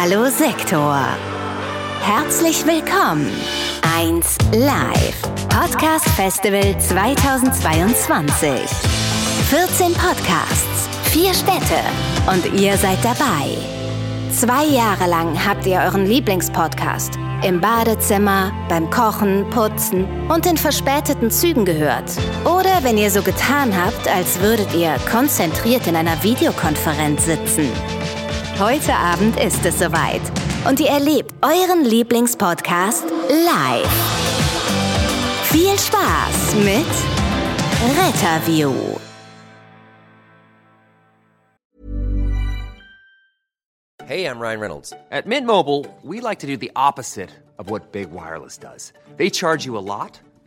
Hallo Sektor. Herzlich willkommen. 1 Live Podcast Festival 2022. 14 Podcasts, 4 Städte und ihr seid dabei. Zwei Jahre lang habt ihr euren Lieblingspodcast im Badezimmer, beim Kochen, Putzen und in verspäteten Zügen gehört. Oder wenn ihr so getan habt, als würdet ihr konzentriert in einer Videokonferenz sitzen. Heute Abend ist es soweit und ihr erlebt euren Lieblingspodcast live. Viel Spaß mit Retterview. Hey, I'm Ryan Reynolds. At Mint Mobile, we like to do the opposite of what Big Wireless does. They charge you a lot,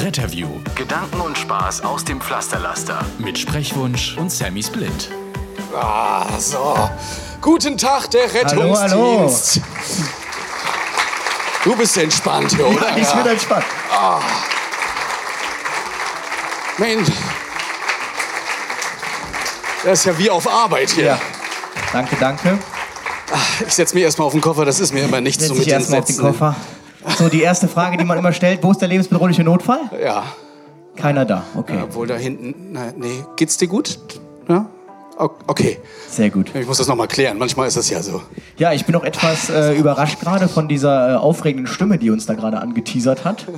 Retterview Gedanken und Spaß aus dem Pflasterlaster. mit Sprechwunsch und Sammy Split. Ah, so. Guten Tag, der Hallo, Rettungsdienst. Du bist entspannt hier, oder? Ich bin entspannt. Mensch. Das ist ja wie auf Arbeit hier. Ja. Danke, danke. Ich setze mich erstmal auf den Koffer, das ist mir immer nichts so mit den erstmal auf den. Koffer. So, die erste Frage, die man immer stellt: Wo ist der lebensbedrohliche Notfall? Ja. Keiner da. Okay, Obwohl da hinten. Na, nee, geht's dir gut? Ja? Okay. sehr gut. Ich muss das nochmal klären. Manchmal ist das ja so. Ja, ich bin auch etwas äh, überrascht gerade von dieser äh, aufregenden Stimme, die uns da gerade angeteasert hat.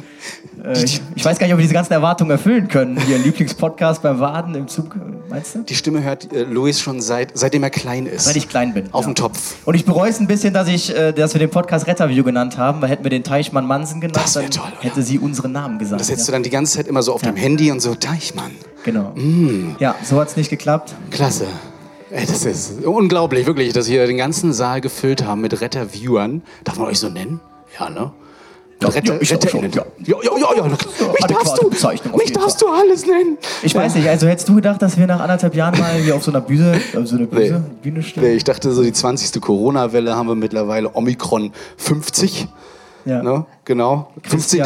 Äh, ich, ich weiß gar nicht, ob wir diese ganzen Erwartungen erfüllen können. Hier Lieblingspodcast beim Waden im Zug, meinst du? Die Stimme hört äh, Luis schon seit, seitdem er klein ist. Seit ich klein bin. Auf ja. dem Topf. Und ich bereue es ein bisschen, dass, ich, äh, dass wir den Podcast Retterview genannt haben, weil hätten wir den Teichmann Mansen genannt, Das dann toll, hätte sie unseren Namen gesagt. Das hättest du ja. dann die ganze Zeit immer so auf dem Handy und so, Deichmann. Genau. Mm. Ja, so hat es nicht geklappt. Klasse. Ey, das ist unglaublich, wirklich, dass wir den ganzen Saal gefüllt haben mit Retter-Viewern. Darf man euch so nennen? Ja, ne? Ja, Retter, ja, ich schon, ja. Ja, ja, ja, ja. Mich darfst du, mich darfst du alles nennen. Ich weiß nicht, also hättest du gedacht, dass wir nach anderthalb Jahren mal hier auf so einer Bühne, auf so einer Bühne, Bühne Nee, stehen? ich dachte, so die 20. Corona-Welle haben wir mittlerweile Omikron 50. Ja. Ne? Genau. 50.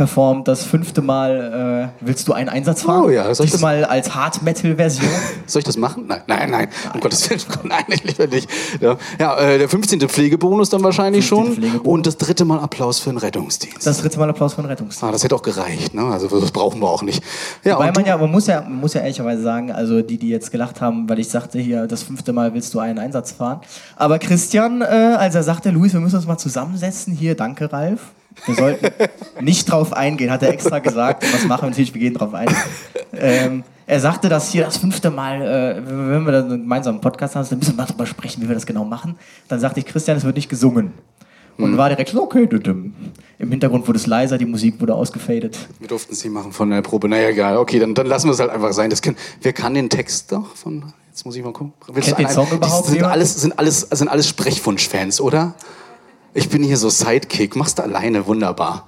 performt das fünfte Mal, äh, willst du einen Einsatz fahren? Oh ja, soll ich das- Diesmal als Hard-Metal-Version. Soll ich das machen? Nein, nein, nein. Um Gottes Willen, nein, ich lieber nicht. Ja, ja äh, der 15. Pflegebonus dann wahrscheinlich 15. schon. Und das dritte Mal Applaus für den Rettungsdienst. Das dritte Mal Applaus von Rettungsdienst. ah, das hätte auch gereicht, ne? Also das brauchen wir auch nicht. Ja, Weil man ja, man muss ja, man muss ja ehrlicherweise sagen, also die, die jetzt gelacht haben, weil ich sagte hier, das fünfte Mal willst du einen Einsatz fahren. Aber Christian, äh, als er sagte, Luis, wir müssen uns mal zusammensetzen, hier, danke Ralf. Wir sollten nicht drauf eingehen, hat er extra gesagt. Was machen wir natürlich, wir gehen drauf ein. Ähm, er sagte, dass hier das fünfte Mal, äh, wenn wir dann gemeinsam einen Podcast haben, dann müssen wir mal drüber sprechen, wie wir das genau machen. Dann sagte ich, Christian, es wird nicht gesungen. Und war direkt so, okay, düdüm. im Hintergrund wurde es leiser, die Musik wurde ausgefadet. Wir durften es nicht machen von der Probe. Naja, egal. Okay, dann, dann lassen wir es halt einfach sein. Das können, wer kann den Text doch von. Jetzt muss ich mal gucken. Willst Kennt den Song die überhaupt Sind jemand? alles, sind alles, sind alles Sprechwunsch-Fans, oder? Ich bin hier so Sidekick. Machst du alleine wunderbar.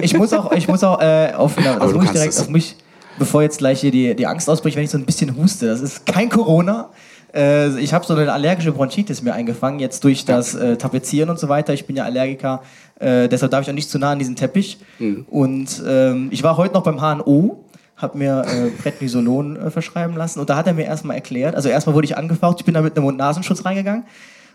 Ich muss auch, ich muss auch äh, auf, na, das muss ich direkt auf mich, bevor jetzt gleich hier die, die Angst ausbricht, wenn ich so ein bisschen huste. Das ist kein Corona. Äh, ich habe so eine allergische Bronchitis mir eingefangen, jetzt durch das äh, Tapezieren und so weiter. Ich bin ja Allergiker, äh, deshalb darf ich auch nicht zu nah an diesen Teppich. Mhm. Und ähm, ich war heute noch beim HNO, habe mir äh, Prednisolon äh, verschreiben lassen und da hat er mir erstmal erklärt, also erstmal wurde ich angefaucht, ich bin da mit einem Mund-Nasenschutz reingegangen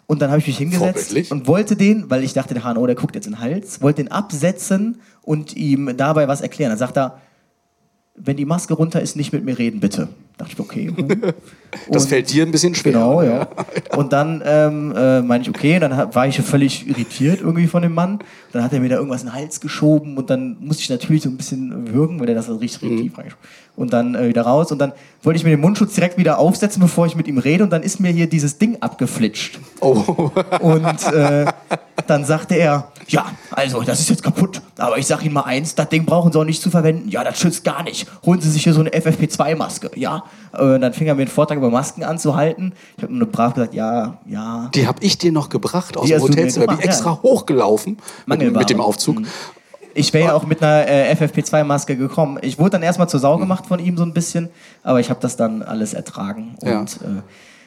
und dann habe ich mich hingesetzt und wollte den, weil ich dachte, der HNO, der guckt jetzt in den Hals, wollte den absetzen und ihm dabei was erklären. Dann sagt er, wenn die Maske runter ist, nicht mit mir reden, bitte. Dachte ich, okay. hm. Das Und- fällt dir ein bisschen schwer. Genau, ja. Und dann ähm, äh, meine ich, okay, dann war ich völlig irritiert irgendwie von dem Mann. Dann hat er mir da irgendwas in den Hals geschoben und dann musste ich natürlich so ein bisschen würgen, weil der das so richtig, richtig tief reingeschoben Und dann äh, wieder raus und dann wollte ich mir den Mundschutz direkt wieder aufsetzen, bevor ich mit ihm rede und dann ist mir hier dieses Ding abgeflitscht. Oh. Und äh, dann sagte er, ja, also, das ist jetzt kaputt. Aber ich sag Ihnen mal eins, das Ding brauchen Sie auch nicht zu verwenden. Ja, das schützt gar nicht. Holen Sie sich hier so eine FFP2-Maske, ja? Und dann fing er mir einen Vortrag über Masken anzuhalten. Ich habe nur brav gesagt, ja, ja. Die habe ich dir noch gebracht aus Die dem Hotelzimmer. Bin extra ja. hochgelaufen mit, mit dem Aufzug. Ich wäre ja auch mit einer äh, FFP2-Maske gekommen. Ich wurde dann erstmal zur Sau gemacht von ihm so ein bisschen, aber ich habe das dann alles ertragen. Und Ja. äh,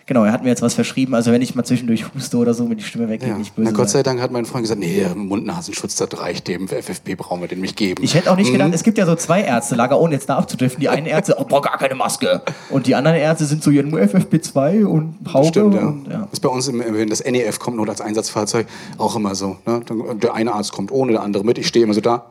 genau, er hat mir jetzt was verschrieben. Also wenn ich mal zwischendurch huste oder so, wenn die Stimme weggeht, Ja. nicht böse. Na, Gott sei. Dank hat mein Freund gesagt, nee, Mund-Nasenschutz, das reicht dem. FFP brauchen wir den nicht geben. Ich hätte auch nicht Mhm. gedacht, es gibt ja so zwei Ärztelager, ohne jetzt da abzudriften. Die einen Ärzte, oh, boah, gar keine Maske. Und die anderen Ärzte sind so, ja, nur FFP2 und Haube. Stimmt, ja. Und, ja. Ist bei uns, im, wenn das NEF kommt, Not als Einsatzfahrzeug, auch immer so. Ne? Der eine Arzt kommt ohne, der andere mit. Ich stehe immer so da.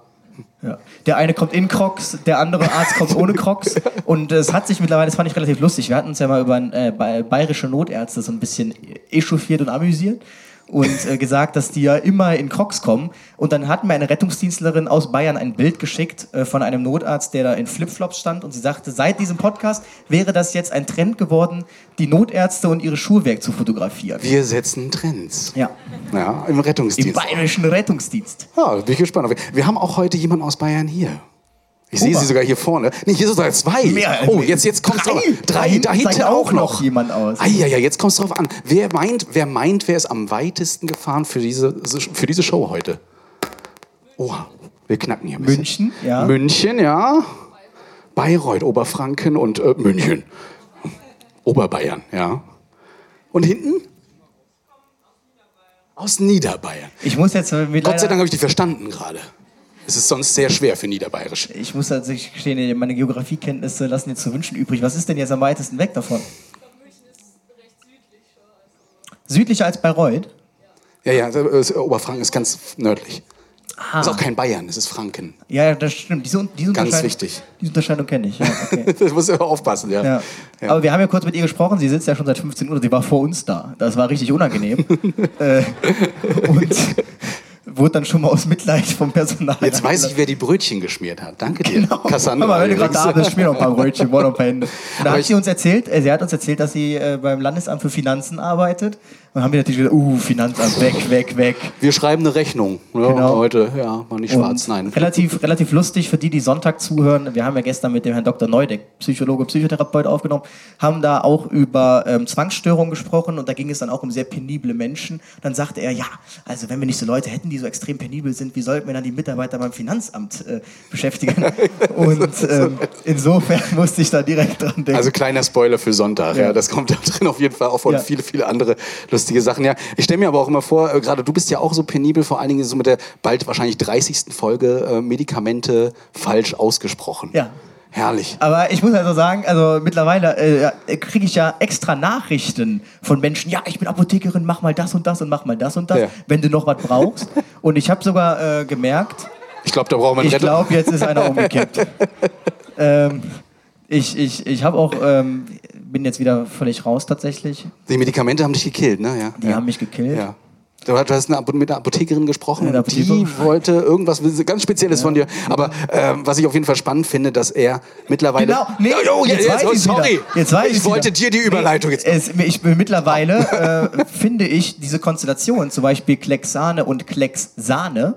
Ja. Der eine kommt in Crocs, der andere Arzt kommt ohne Crocs. Und es hat sich mittlerweile, das fand ich relativ lustig, wir hatten uns ja mal über äh, ba- bayerische Notärzte so ein bisschen echauffiert und amüsiert und äh, gesagt, dass die ja immer in Crocs kommen. Und dann hat mir eine Rettungsdienstlerin aus Bayern ein Bild geschickt äh, von einem Notarzt, der da in Flipflops stand. Und sie sagte, seit diesem Podcast wäre das jetzt ein Trend geworden, die Notärzte und ihre Schuhwerk zu fotografieren. Wir setzen Trends. Ja, Ja, im im Rettungsdienst. bayerischen Rettungsdienst. Ja, bin ich gespannt. Wir haben auch heute jemanden aus Bayern hier. Ich sehe sie sogar hier vorne. Nee, hier sind sogar zwei. Mehr. oh, jetzt, jetzt kommt's Drei. Drei, hinten da hinten zeigt auch noch. jemand aus. Ah, ja, ja, jetzt kommt's drauf an. Wer meint, wer meint, wer ist am weitesten gefahren für diese, für diese Show heute? Oha, wir knacken hier ein bisschen. München, ja. München, ja. Bayreuth, Oberfranken und äh, München. Oberbayern, ja. Und hinten? Aus Niederbayern. Ich muss jetzt äh, Gott sei Dank habe ich die verstanden gerade. Es ist sonst sehr schwer für Niederbayerisch. Ich muss tatsächlich gestehen, meine Geografiekenntnisse lassen jetzt zu wünschen übrig. Was ist denn jetzt am weitesten weg davon? Südlicher als Bayreuth? Ja, ja, das- Oberfranken ist ganz nördlich. Ah. Ist auch kein Bayern, es ist Franken. Ja, ja, das stimmt. Diese, diese Ganz wichtig. Diese Unterscheidung kenne ich. Ja, okay. Das muss immer aufpassen, ja. ja. Ja. Aber wir haben ja kurz mit ihr gesprochen. Sie sitzt ja schon seit 15 Uhr. Sie war vor uns da. Das war richtig unangenehm. äh, und wurde dann schon mal aus Mitleid vom Personal. Jetzt weiß ich, wer die Brötchen geschmiert hat. Danke dir, Genau. Cassandra. Aber wenn du gerade da bist, spiel noch ein paar Brötchen, wollen noch ein paar Hände. Da hat sie uns erzählt, äh, sie hat uns erzählt, dass sie äh, beim Landesamt für Finanzen arbeitet. Dann haben wir natürlich gesagt, uh, Finanzamt, weg, weg, weg. Wir schreiben eine Rechnung. Ja, Genau. Heute, ja, mal nicht schwarz, Und nein. Relativ, relativ lustig für die, die Sonntag zuhören. Wir haben ja gestern mit dem Herrn Dr. Neudeck, Psychologe, Psychotherapeut aufgenommen, haben da auch über ähm, Zwangsstörungen gesprochen und da ging es dann auch um sehr penible Menschen. Dann sagte er, ja, also wenn wir nicht so Leute hätten, die so extrem penibel sind, wie sollten wir dann die Mitarbeiter beim Finanzamt äh, beschäftigen? und ähm, insofern musste ich da direkt dran denken. Also kleiner Spoiler für Sonntag. Ja. Ja. das kommt da drin auf jeden Fall auch und Ja. viele, viele andere lustige Sachen. Ja, ich stelle mir aber auch immer vor, äh, gerade du bist ja auch so penibel, vor allen Dingen so mit der bald wahrscheinlich 30. Folge äh, Medikamente falsch ausgesprochen. Ja. Herrlich. Aber ich muss also sagen, also mittlerweile äh, kriege ich ja extra Nachrichten von Menschen, ja, ich bin Apothekerin, mach mal das und das und mach mal das und das, Ja. wenn du noch was brauchst. Und ich habe sogar äh, gemerkt, Ich glaube, da brauchen wir einen ich glaube, jetzt ist einer umgekippt. ähm, ich ich, ich habe auch, ähm, bin jetzt wieder völlig raus tatsächlich. Die Medikamente haben dich gekillt, ne? Ja. Die ja. haben mich gekillt. Ja. Du hast- eine mit einer Apothekerin gesprochen einer und die Apothekerin. wollte irgendwas ganz Spezielles von dir. Aber ähm, was ich auf jeden Fall spannend finde, dass er mittlerweile. Genau, nee, oh, jetzt, weiß ich's sorry. Jetzt weiß ich wollte wieder. dir die Überleitung nee, jetzt. Es, ich mittlerweile äh, finde ich diese Konstellation, zum Beispiel Klecksahne und Klecksahne,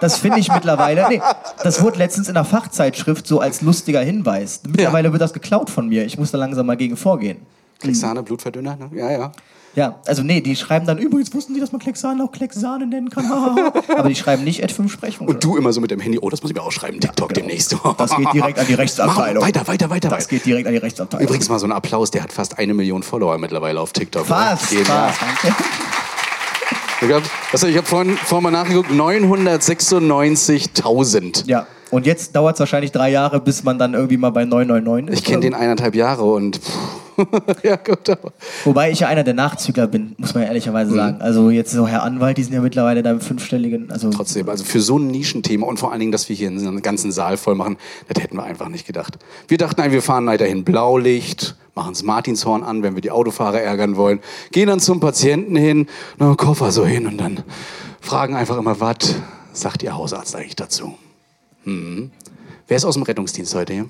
das finde ich mittlerweile. Nee, das wurde letztens in einer Fachzeitschrift so als lustiger Hinweis. Mittlerweile wird das geklaut von mir. Ich muss da langsam mal gegen vorgehen. Klecksahne, Blutverdünner, ne? Ja, ja. Ja, also nee, die schreiben dann übrigens, wussten Sie, dass man Klecksahne auch Klecksahne nennen kann? Aber die schreiben nicht Ad 5 Sprechung. Und du immer so mit dem Handy, oh, das muss ich mir ausschreiben, TikTok demnächst. genau. Das geht direkt an die Rechtsabteilung. Mach, weiter, weiter, weiter. Das geht direkt an die Rechtsabteilung. Übrigens mal so ein Applaus, der hat fast eine Million Follower mittlerweile auf TikTok. Fast, Genial. fast. Ich habe hab vorhin, vorhin mal nachgeguckt, 996.000. Ja, und jetzt dauert es wahrscheinlich drei Jahre, bis man dann irgendwie mal bei 999 ist. Ich kenne den eineinhalb Jahre und pff, ja gut, aber Wobei ich ja einer der Nachzügler bin, muss man ja Mhm. ehrlicherweise sagen. Also jetzt so Herr Anwalt, die sind ja mittlerweile da im fünfstelligen. Also trotzdem, also für so ein Nischenthema und vor allen Dingen, dass wir hier einen ganzen Saal voll machen, das hätten wir einfach nicht gedacht. Wir dachten, nein, wir fahren weiterhin Blaulicht, machen das Martinshorn an, wenn wir die Autofahrer ärgern wollen, gehen dann zum Patienten hin, na, Koffer so hin und dann fragen einfach immer, was sagt Ihr Hausarzt eigentlich dazu? Hm. Wer ist aus dem Rettungsdienst heute hier?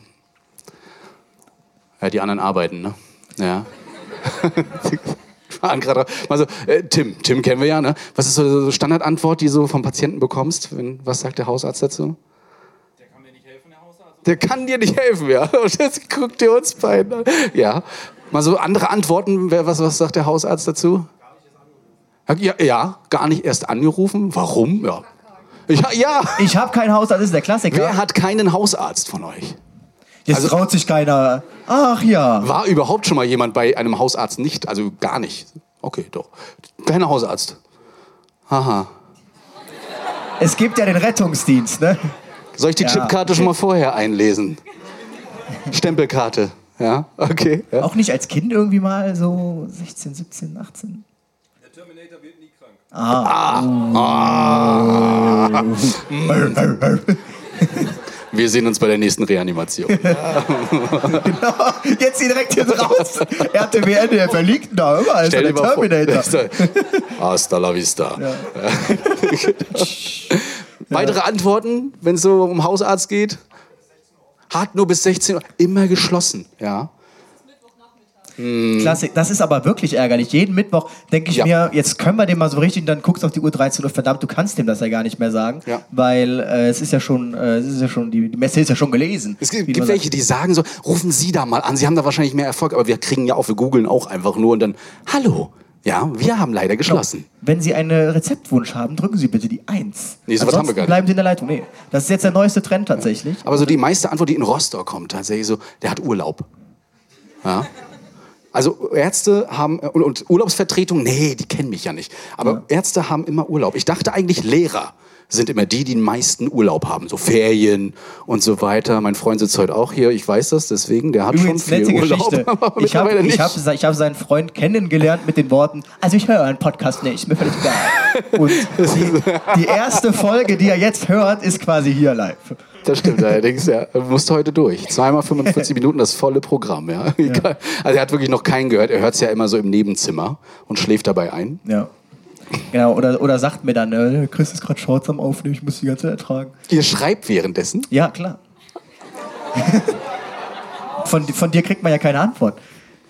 Ja, die anderen arbeiten, ne? Ja. fahren gerade. Also, äh, Tim, Tim kennen wir ja, ne? Was ist so so Standardantwort, die du so vom Patienten bekommst? Wenn, was sagt der Hausarzt dazu? Der kann mir nicht helfen, der Hausarzt. Der kann dir nicht helfen, ja. Und jetzt guckt ihr uns beiden an. Ja. Mal so andere Antworten, wer, was, was sagt der Hausarzt dazu? Ja, ja, gar nicht erst angerufen. Warum? Ja. Ja, ja. Ich habe kein Haus, das ist der Klassiker. Wer hat keinen Hausarzt von euch? Jetzt also- traut sich keiner. Ach ja. War überhaupt schon mal jemand bei einem Hausarzt nicht? Also gar nicht. Okay, doch. Keiner Hausarzt. Haha. Es gibt ja den Rettungsdienst, ne? Soll ich die Ja, Chipkarte schon mal vorher einlesen? Stempelkarte. Ja, okay. Ja. Auch nicht als Kind irgendwie mal so 16, 17, 18. Wir sehen uns bei der nächsten Reanimation. Jetzt direkt hier raus. RTWN, der verliegt da immer. Also der mal vor. Terminator. Hasta la vista. Weitere Antworten, wenn es so um Hausarzt geht? Hat nur bis 16 Uhr. Immer geschlossen. Ja. Klassik. Das ist aber wirklich ärgerlich. Jeden Mittwoch denke ich Ja. mir, jetzt können wir dem mal so richtig, dann guckst du auf die Uhr 13 Uhr, verdammt, du kannst dem das ja gar nicht mehr sagen, Ja. weil äh, es ist ja schon, äh, es ist ja schon, die, die Messe ist ja schon gelesen. Es gibt, gibt welche, die sagen so, rufen Sie da mal an, Sie haben da wahrscheinlich mehr Erfolg, aber wir kriegen ja auch, wir googeln auch einfach nur und dann, hallo, ja, wir haben leider geschlossen. Wenn Sie einen Rezeptwunsch haben, drücken Sie bitte die 1. Nee, sowas haben wir gar nicht. bleiben Sie in der Leitung. Nee, das ist jetzt der neueste Trend tatsächlich. Aber so die meiste Antwort, die in Rostock kommt, tatsächlich so, der hat Urlaub. Ja. Also Ärzte haben, und, und Urlaubsvertretung, nee, die kennen mich ja nicht. Aber Ärzte haben immer Urlaub. Ich dachte eigentlich, Lehrer sind immer die, die den meisten Urlaub haben. So Ferien und so weiter. Mein Freund sitzt heute auch hier, ich weiß das, deswegen, der hat Übrigens, schon viel Urlaub. Ich habe ich hab, ich hab seinen Freund kennengelernt mit den Worten, also ich höre euren Podcast nicht, ist mir völlig egal. Und die, die erste Folge, die er jetzt hört, ist quasi hier live. Das stimmt allerdings, ja. Er musste heute durch. Zweimal 45 Minuten, das volle Programm, ja. Egal. Also er hat wirklich noch keinen gehört. Er hört es ja immer so im Nebenzimmer und schläft dabei ein. Ja. Genau, oder, oder sagt mir dann, äh, Chris ist gerade Shorts am Aufnehmen, ich muss die ganze Zeit ertragen. Ihr schreibt währenddessen. Ja, klar. von, von dir kriegt man ja keine Antwort.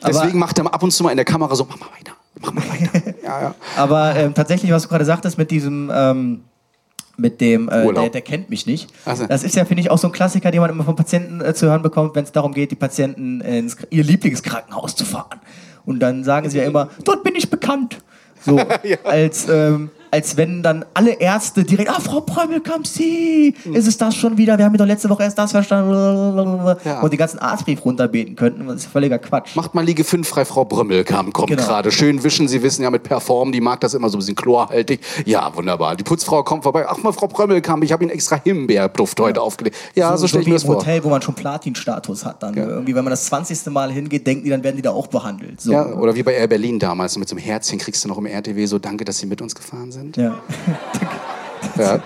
Aber, Deswegen macht er ab und zu mal in der Kamera so, mach mal weiter, mach mal weiter. ja, ja. aber ähm, tatsächlich, was du gerade sagtest mit diesem, ähm, mit dem, äh, der, der kennt mich nicht. So. Das ist ja, finde ich, auch so ein Klassiker, den man immer von Patienten äh, zu hören bekommt, wenn es darum geht, die Patienten ins ihr Lieblingskrankenhaus zu fahren. Und dann sagen sie ja immer, dort bin ich bekannt. So, als, ähm, als wenn dann alle Ärzte direkt, ah, Frau Prömelkamp, Sie, ist es das schon wieder? Wir haben ja doch letzte Woche erst das verstanden. Ja. Und die ganzen Arztbrief runterbeten könnten. Das ist völliger Quatsch. Macht mal Liege 5 frei, Frau Brömmel kam, kommt Genau. gerade. Schön wischen, Sie wissen ja mit Perform, die mag das immer so ein bisschen chlorhaltig. Ja, wunderbar. Die Putzfrau kommt vorbei. Ach mal, Frau Brömmel kam, ich habe Ihnen extra Himbeerduft heute aufgelegt. Ja, so, stelle ich wie mir das vor. Hotel, wo man schon Platin-Status hat. Dann irgendwie, wenn man das 20. Mal hingeht, denken die, dann werden die da auch behandelt. So. Ja, oder wie bei Air Berlin damals, mit so einem Herzchen kriegst du noch im RTW so, danke, dass Sie mit uns gefahren sind. Ja. Ja.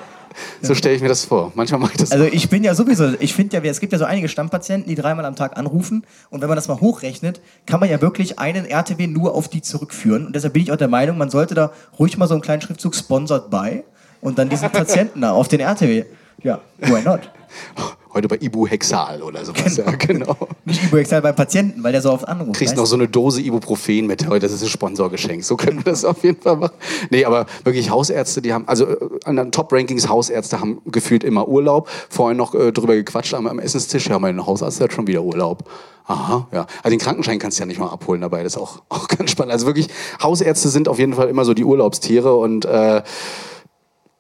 So stelle ich mir das vor. Manchmal mache ich das Also ich bin ja sowieso, ich finde ja, es gibt ja so einige Stammpatienten, die dreimal am Tag anrufen und wenn man das mal hochrechnet, kann man ja wirklich einen RTW nur auf die zurückführen und deshalb bin ich auch der Meinung, man sollte da ruhig mal so einen kleinen Schriftzug sponsored by und dann diesen Patienten da auf den RTW. Ja, why not? heute bei Ibuhexal oder sowas. Ja, genau. Nicht Ibuexal beim Patienten, weil der so oft anruft. Kriegst weißt noch du? so eine Dose Ibuprofen mit. Heute, das ist ein Sponsorgeschenk. So können wir das auf jeden Fall machen. Nee, aber wirklich Hausärzte, die haben, also äh, an den Top-Rankings Hausärzte haben gefühlt immer Urlaub. Vorhin noch äh, drüber gequatscht am, am Essenstisch. Ja, mein Hausarzt hat schon wieder Urlaub. Aha, ja. Also den Krankenschein kannst du ja nicht mal abholen dabei. Das ist auch, auch ganz spannend. Also wirklich, Hausärzte sind auf jeden Fall immer so die Urlaubstiere und äh,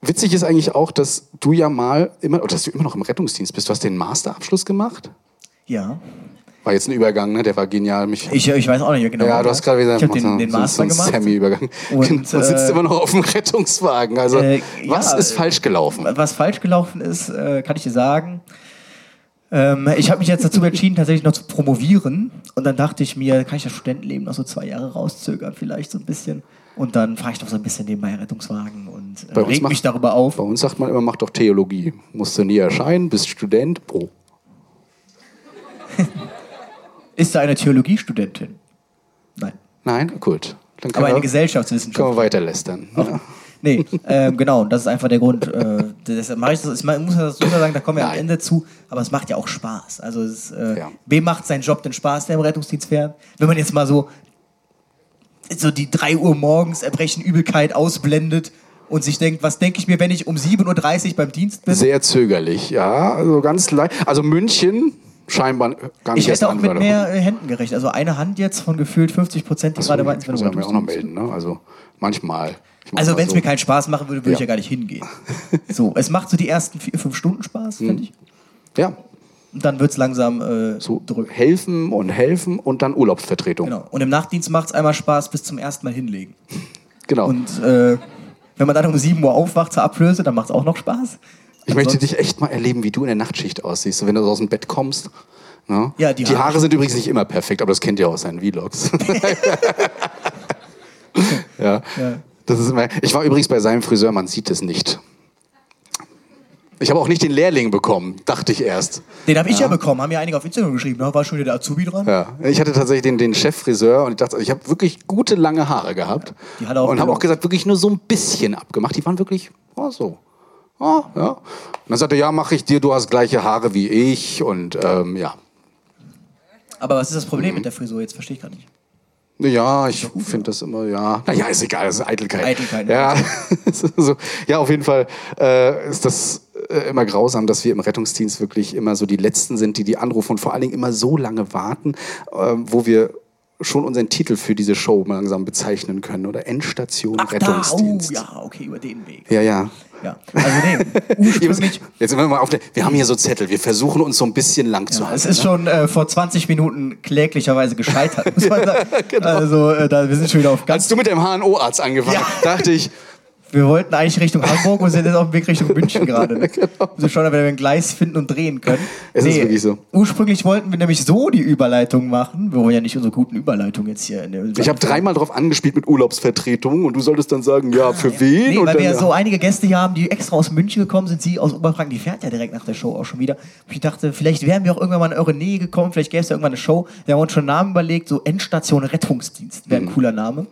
Witzig ist eigentlich auch, dass du ja mal immer, oder dass du immer noch im Rettungsdienst bist. Du hast den Masterabschluss gemacht. Ja. War jetzt ein Übergang, ne? Der war genial. Mich Ich, ich weiß auch nicht genau. ja, du hast gerade wieder Ich den, den so- Master so einen gemacht. Sammy-Übergang. Und, Und, und sitzt äh, immer noch auf dem Rettungswagen. Also, Äh, was ja, ist falsch gelaufen? Was falsch gelaufen ist, äh, kann ich dir sagen. Ähm, ich habe mich jetzt dazu entschieden, tatsächlich noch zu promovieren. Und dann dachte ich mir, kann ich das Studentenleben noch so zwei Jahre rauszögern, vielleicht so ein bisschen. Und dann fahre ich doch so ein bisschen nebenbei Rettungswagen und äh, reg mich darüber auf. Bei uns sagt man immer, mach doch Theologie. Musst du nie erscheinen, bist Student. Oh. Ist da eine Theologiestudentin? Nein. Nein? Gut. Dann Aber eine wir, können Gesellschaftswissenschaft. wir weiter lästern. Ja. Nee, ähm, genau, das ist einfach der Grund. Äh, deshalb mache ich das. Ich muss das ja sagen, da kommen wir am Nein. Ende zu, aber es macht ja auch Spaß. Also es, äh, Ja. wem macht sein Job denn Spaß, der im Rettungsdienst fährt? Wenn man jetzt mal so so die 3 Uhr morgens Erbrechen, Übelkeit ausblendet und sich denkt, was denke ich mir, wenn ich um 7.30 Uhr beim Dienst bin? Sehr zögerlich, ja. Also ganz leicht. Also München scheinbar gar nicht Ich hätte auch mit mehr äh, Händen gerechnet. Also eine Hand jetzt von gefühlt 50 Prozent, die gerade meinten, wenn du ja mir auch noch melden, ne? Also manchmal. Also wenn es so. mir keinen Spaß machen würde, würde ich Ja. ja gar nicht hingehen. So, es macht so die ersten vier, fünf Stunden Spaß, Mhm. finde ich. Ja, dann wird es langsam äh, so helfen und helfen und dann Urlaubsvertretung. Genau. Und im Nachtdienst macht es einmal Spaß bis zum ersten Mal hinlegen. Genau. Und äh, wenn man dann um 7 Uhr aufwacht zur Ablöse, dann macht es auch noch Spaß. ich möchte dich echt mal erleben, wie du in der Nachtschicht aussiehst, so wenn du so aus dem Bett kommst. Ne? Ja, die die Haare- Haare sind übrigens nicht immer perfekt, aber das kennt ihr aus seinen Vlogs. ja. Das ist immer, ich war übrigens bei seinem Friseur, man sieht es nicht. Ich habe auch nicht den Lehrling bekommen, dachte ich erst. Den habe ich ja. bekommen, haben ja einige auf Instagram geschrieben. Da war schon wieder der Azubi dran. Ja, ich hatte tatsächlich den, den Cheffriseur und ich dachte, ich habe wirklich gute lange Haare gehabt. Die hat auch und habe auch gesagt, wirklich nur so ein bisschen abgemacht. Die waren wirklich oh, so. Oh, ja. Und dann sagte er, ja, mache ich dir, du hast gleiche Haare wie ich und ähm, ja. Aber was ist das Mhm. Problem mit der Frisur? Jetzt verstehe ich gar nicht. Ja, ich finde das immer, ja. Naja, ist egal, das ist Eitelkeit. Eitelkeit, Ja, so, ja auf jeden Fall äh, ist das äh, immer grausam, dass wir im Rettungsdienst wirklich immer so die Letzten sind, die die anrufen und vor allen Dingen immer so lange warten, äh, wo wir schon unseren Titel für diese Show mal langsam bezeichnen können. Oder Endstation Ach, da, oh, Rettungsdienst. ja, okay, über den Weg. ja, ja. Ja, also nee, ursprünglich... Jetzt sind wir mal auf der, wir haben hier so Zettel, wir versuchen uns so ein bisschen lang zu Ja, halten. es ist schon äh, vor 20 Minuten kläglicherweise gescheitert, muss man sagen. genau. Also, äh, da, wir sind schon wieder auf ganz. Als du mit dem HNO-Arzt angefangen Ja. hast, dachte ich, Wir wollten eigentlich Richtung Hamburg und sind jetzt auf dem Weg Richtung München gerade. Ne? Wir schauen, ob wir ein Gleis finden und drehen können. Es ist wirklich so. Ursprünglich wollten wir nämlich so die Überleitung machen. Wir wollen ja nicht unsere guten Überleitungen jetzt hier. In der ich habe dreimal drauf angespielt mit Urlaubsvertretung und du solltest dann sagen, ja, für wen? Nee, und weil dann, wir ja ja. so einige Gäste hier haben, die extra aus München gekommen sind. Sie aus Oberfranken, die fährt ja direkt nach der Show auch schon wieder. Ich dachte, vielleicht wären wir auch irgendwann mal in eure Nähe gekommen. Vielleicht gäbe es ja irgendwann eine Show. Wir haben uns schon einen Namen überlegt. So Endstation Rettungsdienst wäre ein Mhm. cooler Name.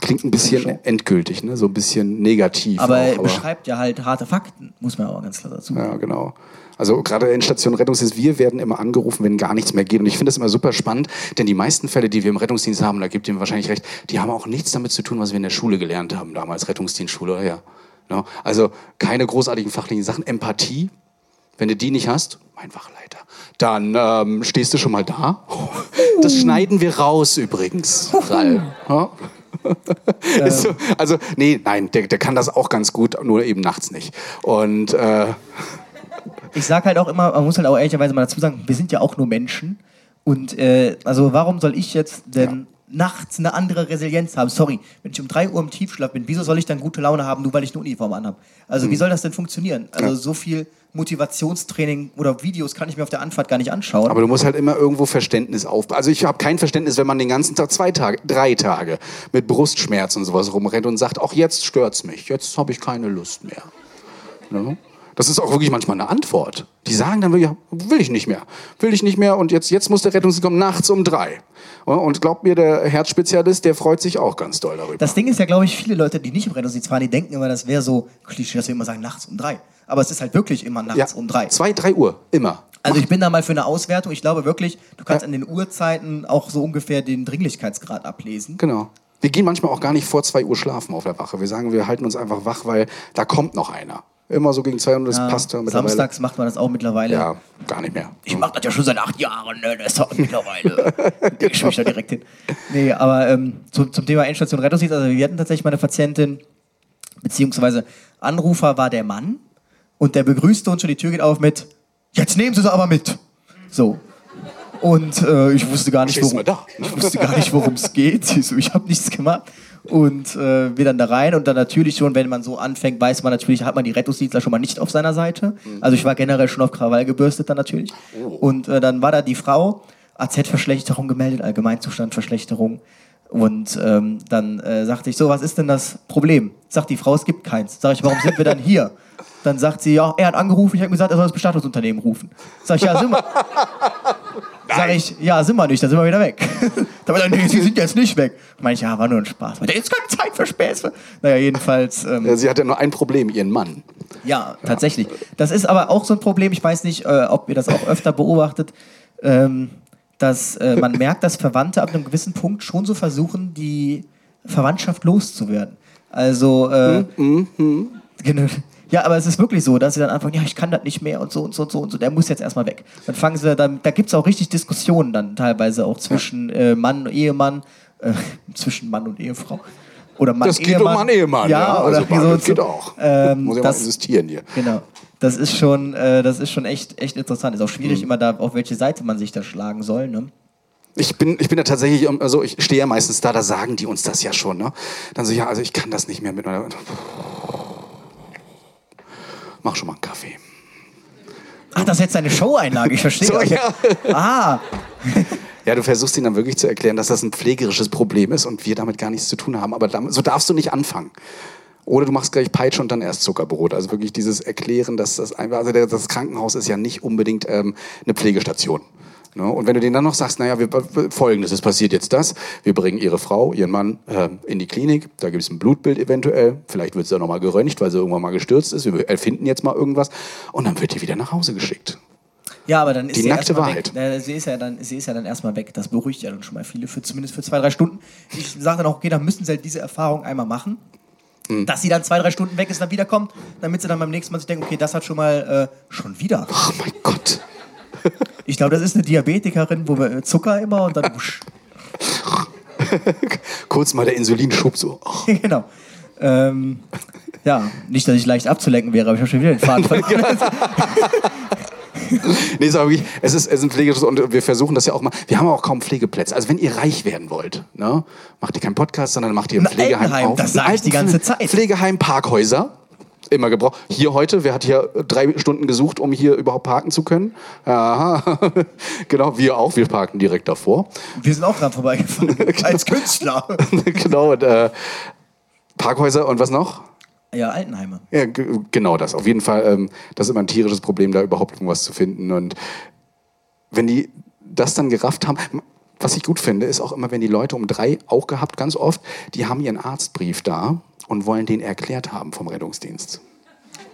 Klingt ein bisschen endgültig, ne? so ein bisschen negativ. Aber auch, er beschreibt ja halt harte Fakten, muss man aber ganz klar dazu sagen. Ja, genau. Also gerade in Station Rettungsdienst, wir werden immer angerufen, wenn gar nichts mehr geht. Und ich finde das immer super spannend, denn die meisten Fälle, die wir im Rettungsdienst haben, da gibt ihr mir wahrscheinlich recht, die haben auch nichts damit zu tun, was wir in der Schule gelernt haben, damals Rettungsdienstschule ja. No? Also keine großartigen fachlichen Sachen. Empathie, wenn du die nicht hast, mein Wachleiter, dann ähm, stehst du schon mal da. Das schneiden wir raus übrigens, Ralf. Ja? Ist so, also, nee, nein, der, der kann das auch ganz gut, nur eben nachts nicht. Und äh, Ich sag halt auch immer, man muss halt auch ehrlicherweise mal dazu sagen, wir sind ja auch nur Menschen. Und äh, also warum soll ich jetzt denn nachts eine andere Resilienz haben? Sorry, wenn ich um 3 Uhr im Tiefschlaf bin, wieso soll ich dann gute Laune haben, nur weil ich eine Uniform anhabe? Also wie soll das denn funktionieren? Also so viel Motivationstraining oder Videos kann ich mir auf der Anfahrt gar nicht anschauen. Aber du musst halt immer irgendwo Verständnis aufbauen. Also ich habe kein Verständnis, wenn man den ganzen Tag, zwei Tage, drei Tage mit Brustschmerz und sowas rumrennt und sagt, auch jetzt stört's mich, jetzt habe ich keine Lust mehr. Ne? Das ist auch wirklich manchmal eine Antwort. Die sagen dann wirklich, will ich nicht mehr, will ich nicht mehr und jetzt, jetzt muss der Rettungsdienst kommen, nachts um drei. Und glaubt mir, der Herzspezialist, der freut sich auch ganz doll darüber. Das Ding ist ja, glaube ich, viele Leute, die nicht im Rettungsdienst fahren, die denken immer, das wäre so Klischee, dass wir immer sagen, nachts um drei. Aber es ist halt wirklich immer nachts um drei. Zwei, drei Uhr, immer. Also ich bin da mal für eine Auswertung. Ich glaube wirklich, du kannst Ja. an den Uhrzeiten auch so ungefähr den Dringlichkeitsgrad ablesen. Genau. Wir gehen manchmal auch gar nicht vor zwei Uhr schlafen auf der Wache. Wir sagen, wir halten uns einfach wach, weil da kommt noch einer. Immer so gegen zwei Uhr, das passt ja mittlerweile. Samstags macht man das auch mittlerweile. Ja, gar nicht mehr. Ich mache das ja schon seit acht Jahren, ne? Das hat mittlerweile. ich mich da direkt hin. Nee, aber ähm, zum, zum Thema Endstation Rettungsdienst, also wir hatten tatsächlich mal eine Patientin, beziehungsweise Anrufer war der Mann und der begrüßte uns schon, die Tür geht auf mit, jetzt nehmen Sie sie aber mit. So. Und äh, ich wusste gar nicht, Stehst worum, mal da, ne? ich wusste gar nicht, worum es geht. Ich, so, ich habe nichts gemacht. Und äh, wir dann da rein und dann natürlich schon, wenn man so anfängt, weiß man natürlich, hat man die Rettungsdienstler schon mal nicht auf seiner Seite. Also ich war generell schon auf Krawall gebürstet dann natürlich. Und äh, dann war da die Frau, AZ-Verschlechterung gemeldet, Allgemeinzustandverschlechterung. Und ähm, dann äh, sagte ich so, was ist denn das Problem? Sagt die Frau, es gibt keins. Sag ich, warum sind wir dann hier? Dann sagt sie, ja, er hat angerufen, ich habe gesagt, er soll das Bestattungsunternehmen rufen. Sag ich, ja, sind wir. Sag ich, ja, sind wir nicht, dann sind wir wieder weg. da war dann, nee, sie sind jetzt nicht weg. Meine ich, ja, war nur ein Spaß. Meinte, Jetzt keine Zeit für Späße. Naja, jedenfalls, ähm, Ja, Sie hat ja nur ein Problem, ihren Mann. ja, tatsächlich. Das ist aber auch so ein Problem, ich weiß nicht, äh, ob ihr das auch öfter beobachtet, ähm, dass äh, man merkt, dass Verwandte ab einem gewissen Punkt schon so versuchen, die Verwandtschaft loszuwerden. Also, äh, genau. Ja, aber es ist wirklich so, dass sie dann anfangen, ja, ich kann das nicht mehr und so und so und so und so, der muss jetzt erstmal weg. Dann fangen sie, dann, da gibt es auch richtig Diskussionen dann teilweise auch zwischen äh, Mann und Ehemann, äh, zwischen Mann und Ehefrau. Oder Mann, Das geht Ehemann. um Mann, Ehemann. Ja, oder also, so, das geht auch. Ähm, Muss ja mal das, insistieren hier. Genau. Das ist schon, äh, das ist schon echt, echt interessant. Ist auch Mhm. schwierig, immer da, auf welche Seite man sich da schlagen soll. Ne? Ich bin, ich bin da tatsächlich, also ich stehe ja meistens da, da sagen die uns das ja schon, ne? Dann so, ja, also ich kann das nicht mehr mit meiner. Mach schon mal einen Kaffee. Ach, das ist jetzt eine Show-Einlage, ich verstehe. So, ja. Ah, Ja, du versuchst ihnen dann wirklich zu erklären, dass das ein pflegerisches Problem ist und wir damit gar nichts zu tun haben. Aber damit, so darfst du nicht anfangen. Oder du machst gleich Peitsche und dann erst Zuckerbrot. Also wirklich dieses Erklären, dass das einfach, also das Krankenhaus ist ja nicht unbedingt ähm, eine Pflegestation. Ne? Und wenn du denen dann noch sagst, naja, wir, folgendes, es passiert jetzt das, wir bringen ihre Frau, ihren Mann äh, in die Klinik, da gibt es ein Blutbild eventuell, vielleicht wird sie dann nochmal geröntgt, weil sie irgendwann mal gestürzt ist, wir erfinden jetzt mal irgendwas und dann wird die wieder nach Hause geschickt. ja, aber dann ist Die sie nackte Wahrheit. weg. Sie ist, ja dann, sie ist ja dann erstmal weg. Das beruhigt ja dann schon mal viele, für, zumindest für zwei, drei Stunden. Ich sage dann auch, okay, dann müssen sie halt diese Erfahrung einmal machen. Hm. Dass sie dann zwei, drei Stunden weg ist, dann wiederkommt, damit sie dann beim nächsten Mal sich denken, okay, das hat schon mal äh, schon wieder. Oh mein Gott. Ich glaube, das ist eine Diabetikerin, wo wir äh, Zucker immer und dann wusch. Kurz mal der Insulinschub so. Genau. Ähm, ja, nicht, dass ich leicht abzulenken wäre, aber ich habe schon wieder den Faden verloren. Nee, ist wirklich, es ist, es ist ein pflegerisches und wir versuchen das ja auch mal. Wir haben auch kaum Pflegeplätze. Also wenn ihr reich werden wollt, ne, macht ihr keinen Podcast, sondern macht ihr ein Pflegeheim Altenheim, auf. das Ein sag ich die ganze Zeit. Pflegeheim, Parkhäuser. Immer gebraucht. Hier heute, wer hat hier drei Stunden gesucht, um hier überhaupt parken zu können? Aha. genau, wir auch. Wir parken direkt davor. Wir sind auch dran vorbeigefahren. Als Künstler. genau. Und, äh, Parkhäuser und was noch? Ja, Altenheime. Ja, genau das. Auf jeden Fall, ähm, das ist immer ein tierisches Problem, da überhaupt irgendwas zu finden. Und wenn die das dann gerafft haben, was ich gut finde, ist auch immer, wenn die Leute um drei, auch gehabt ganz oft, die haben ihren Arztbrief da und wollen den erklärt haben vom Rettungsdienst.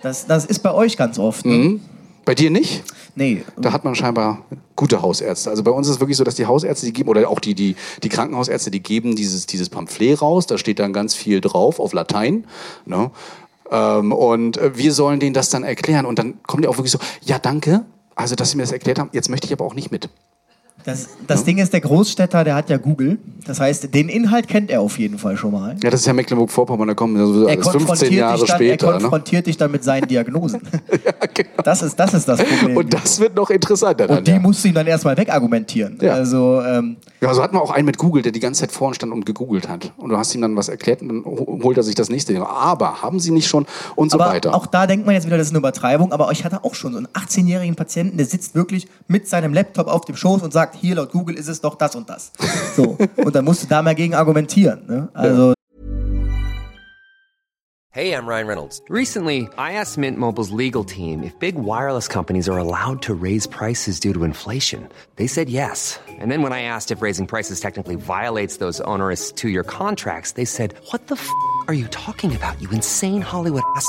Das, das ist bei euch ganz oft. Ne? Mhm. Bei dir nicht? Nee. Da hat man scheinbar gute Hausärzte. Also bei uns ist es wirklich so, dass die Hausärzte, die geben, oder auch die, die, die Krankenhausärzte, die geben dieses, dieses Pamphlet raus, da steht dann ganz viel drauf auf Latein. Ne? Ähm, und äh, wir sollen denen das dann erklären. Und dann kommen die auch wirklich so, ja danke, also dass sie mir das erklärt haben, jetzt möchte ich aber auch nicht mit. Das, das Ding ist, der Großstädter, der hat ja Google. Das heißt, den Inhalt kennt er auf jeden Fall schon mal. Ja, das ist ja Mecklenburg-Vorpommern, da kommen sowieso Er alles 15 konfrontiert, Jahre dich dann, er später. Ne? konfrontiert dich dann mit seinen Diagnosen. Ja, genau. Das ist, das ist das Problem. Und das wird noch interessanter dann. Und die ja. musst du ihm dann erstmal wegargumentieren. Ja. Also, ähm, Ja, so hatten wir auch einen mit Google, der die ganze Zeit vorne stand und gegoogelt hat. Und du hast ihm dann was erklärt und dann ho- holt er sich das nächste. Aber haben sie nicht schon und so aber weiter. auch da denkt man jetzt wieder, das ist eine Übertreibung. Aber ich hatte auch schon so einen 18-jährigen Patienten, der sitzt wirklich mit seinem Laptop auf dem Schoß und sagt, hier laut Google ist es doch das und das. So. und dann musst du da mal gegen argumentieren. Ne? Also, Hey, I'm Ryan Reynolds. Recently, I asked Mint Mobile's legal team if big wireless companies are allowed to raise prices due to inflation. They said yes. And then when I asked if raising prices technically violates those onerous two year contracts, they said, What the f are you talking about, you insane Hollywood ass?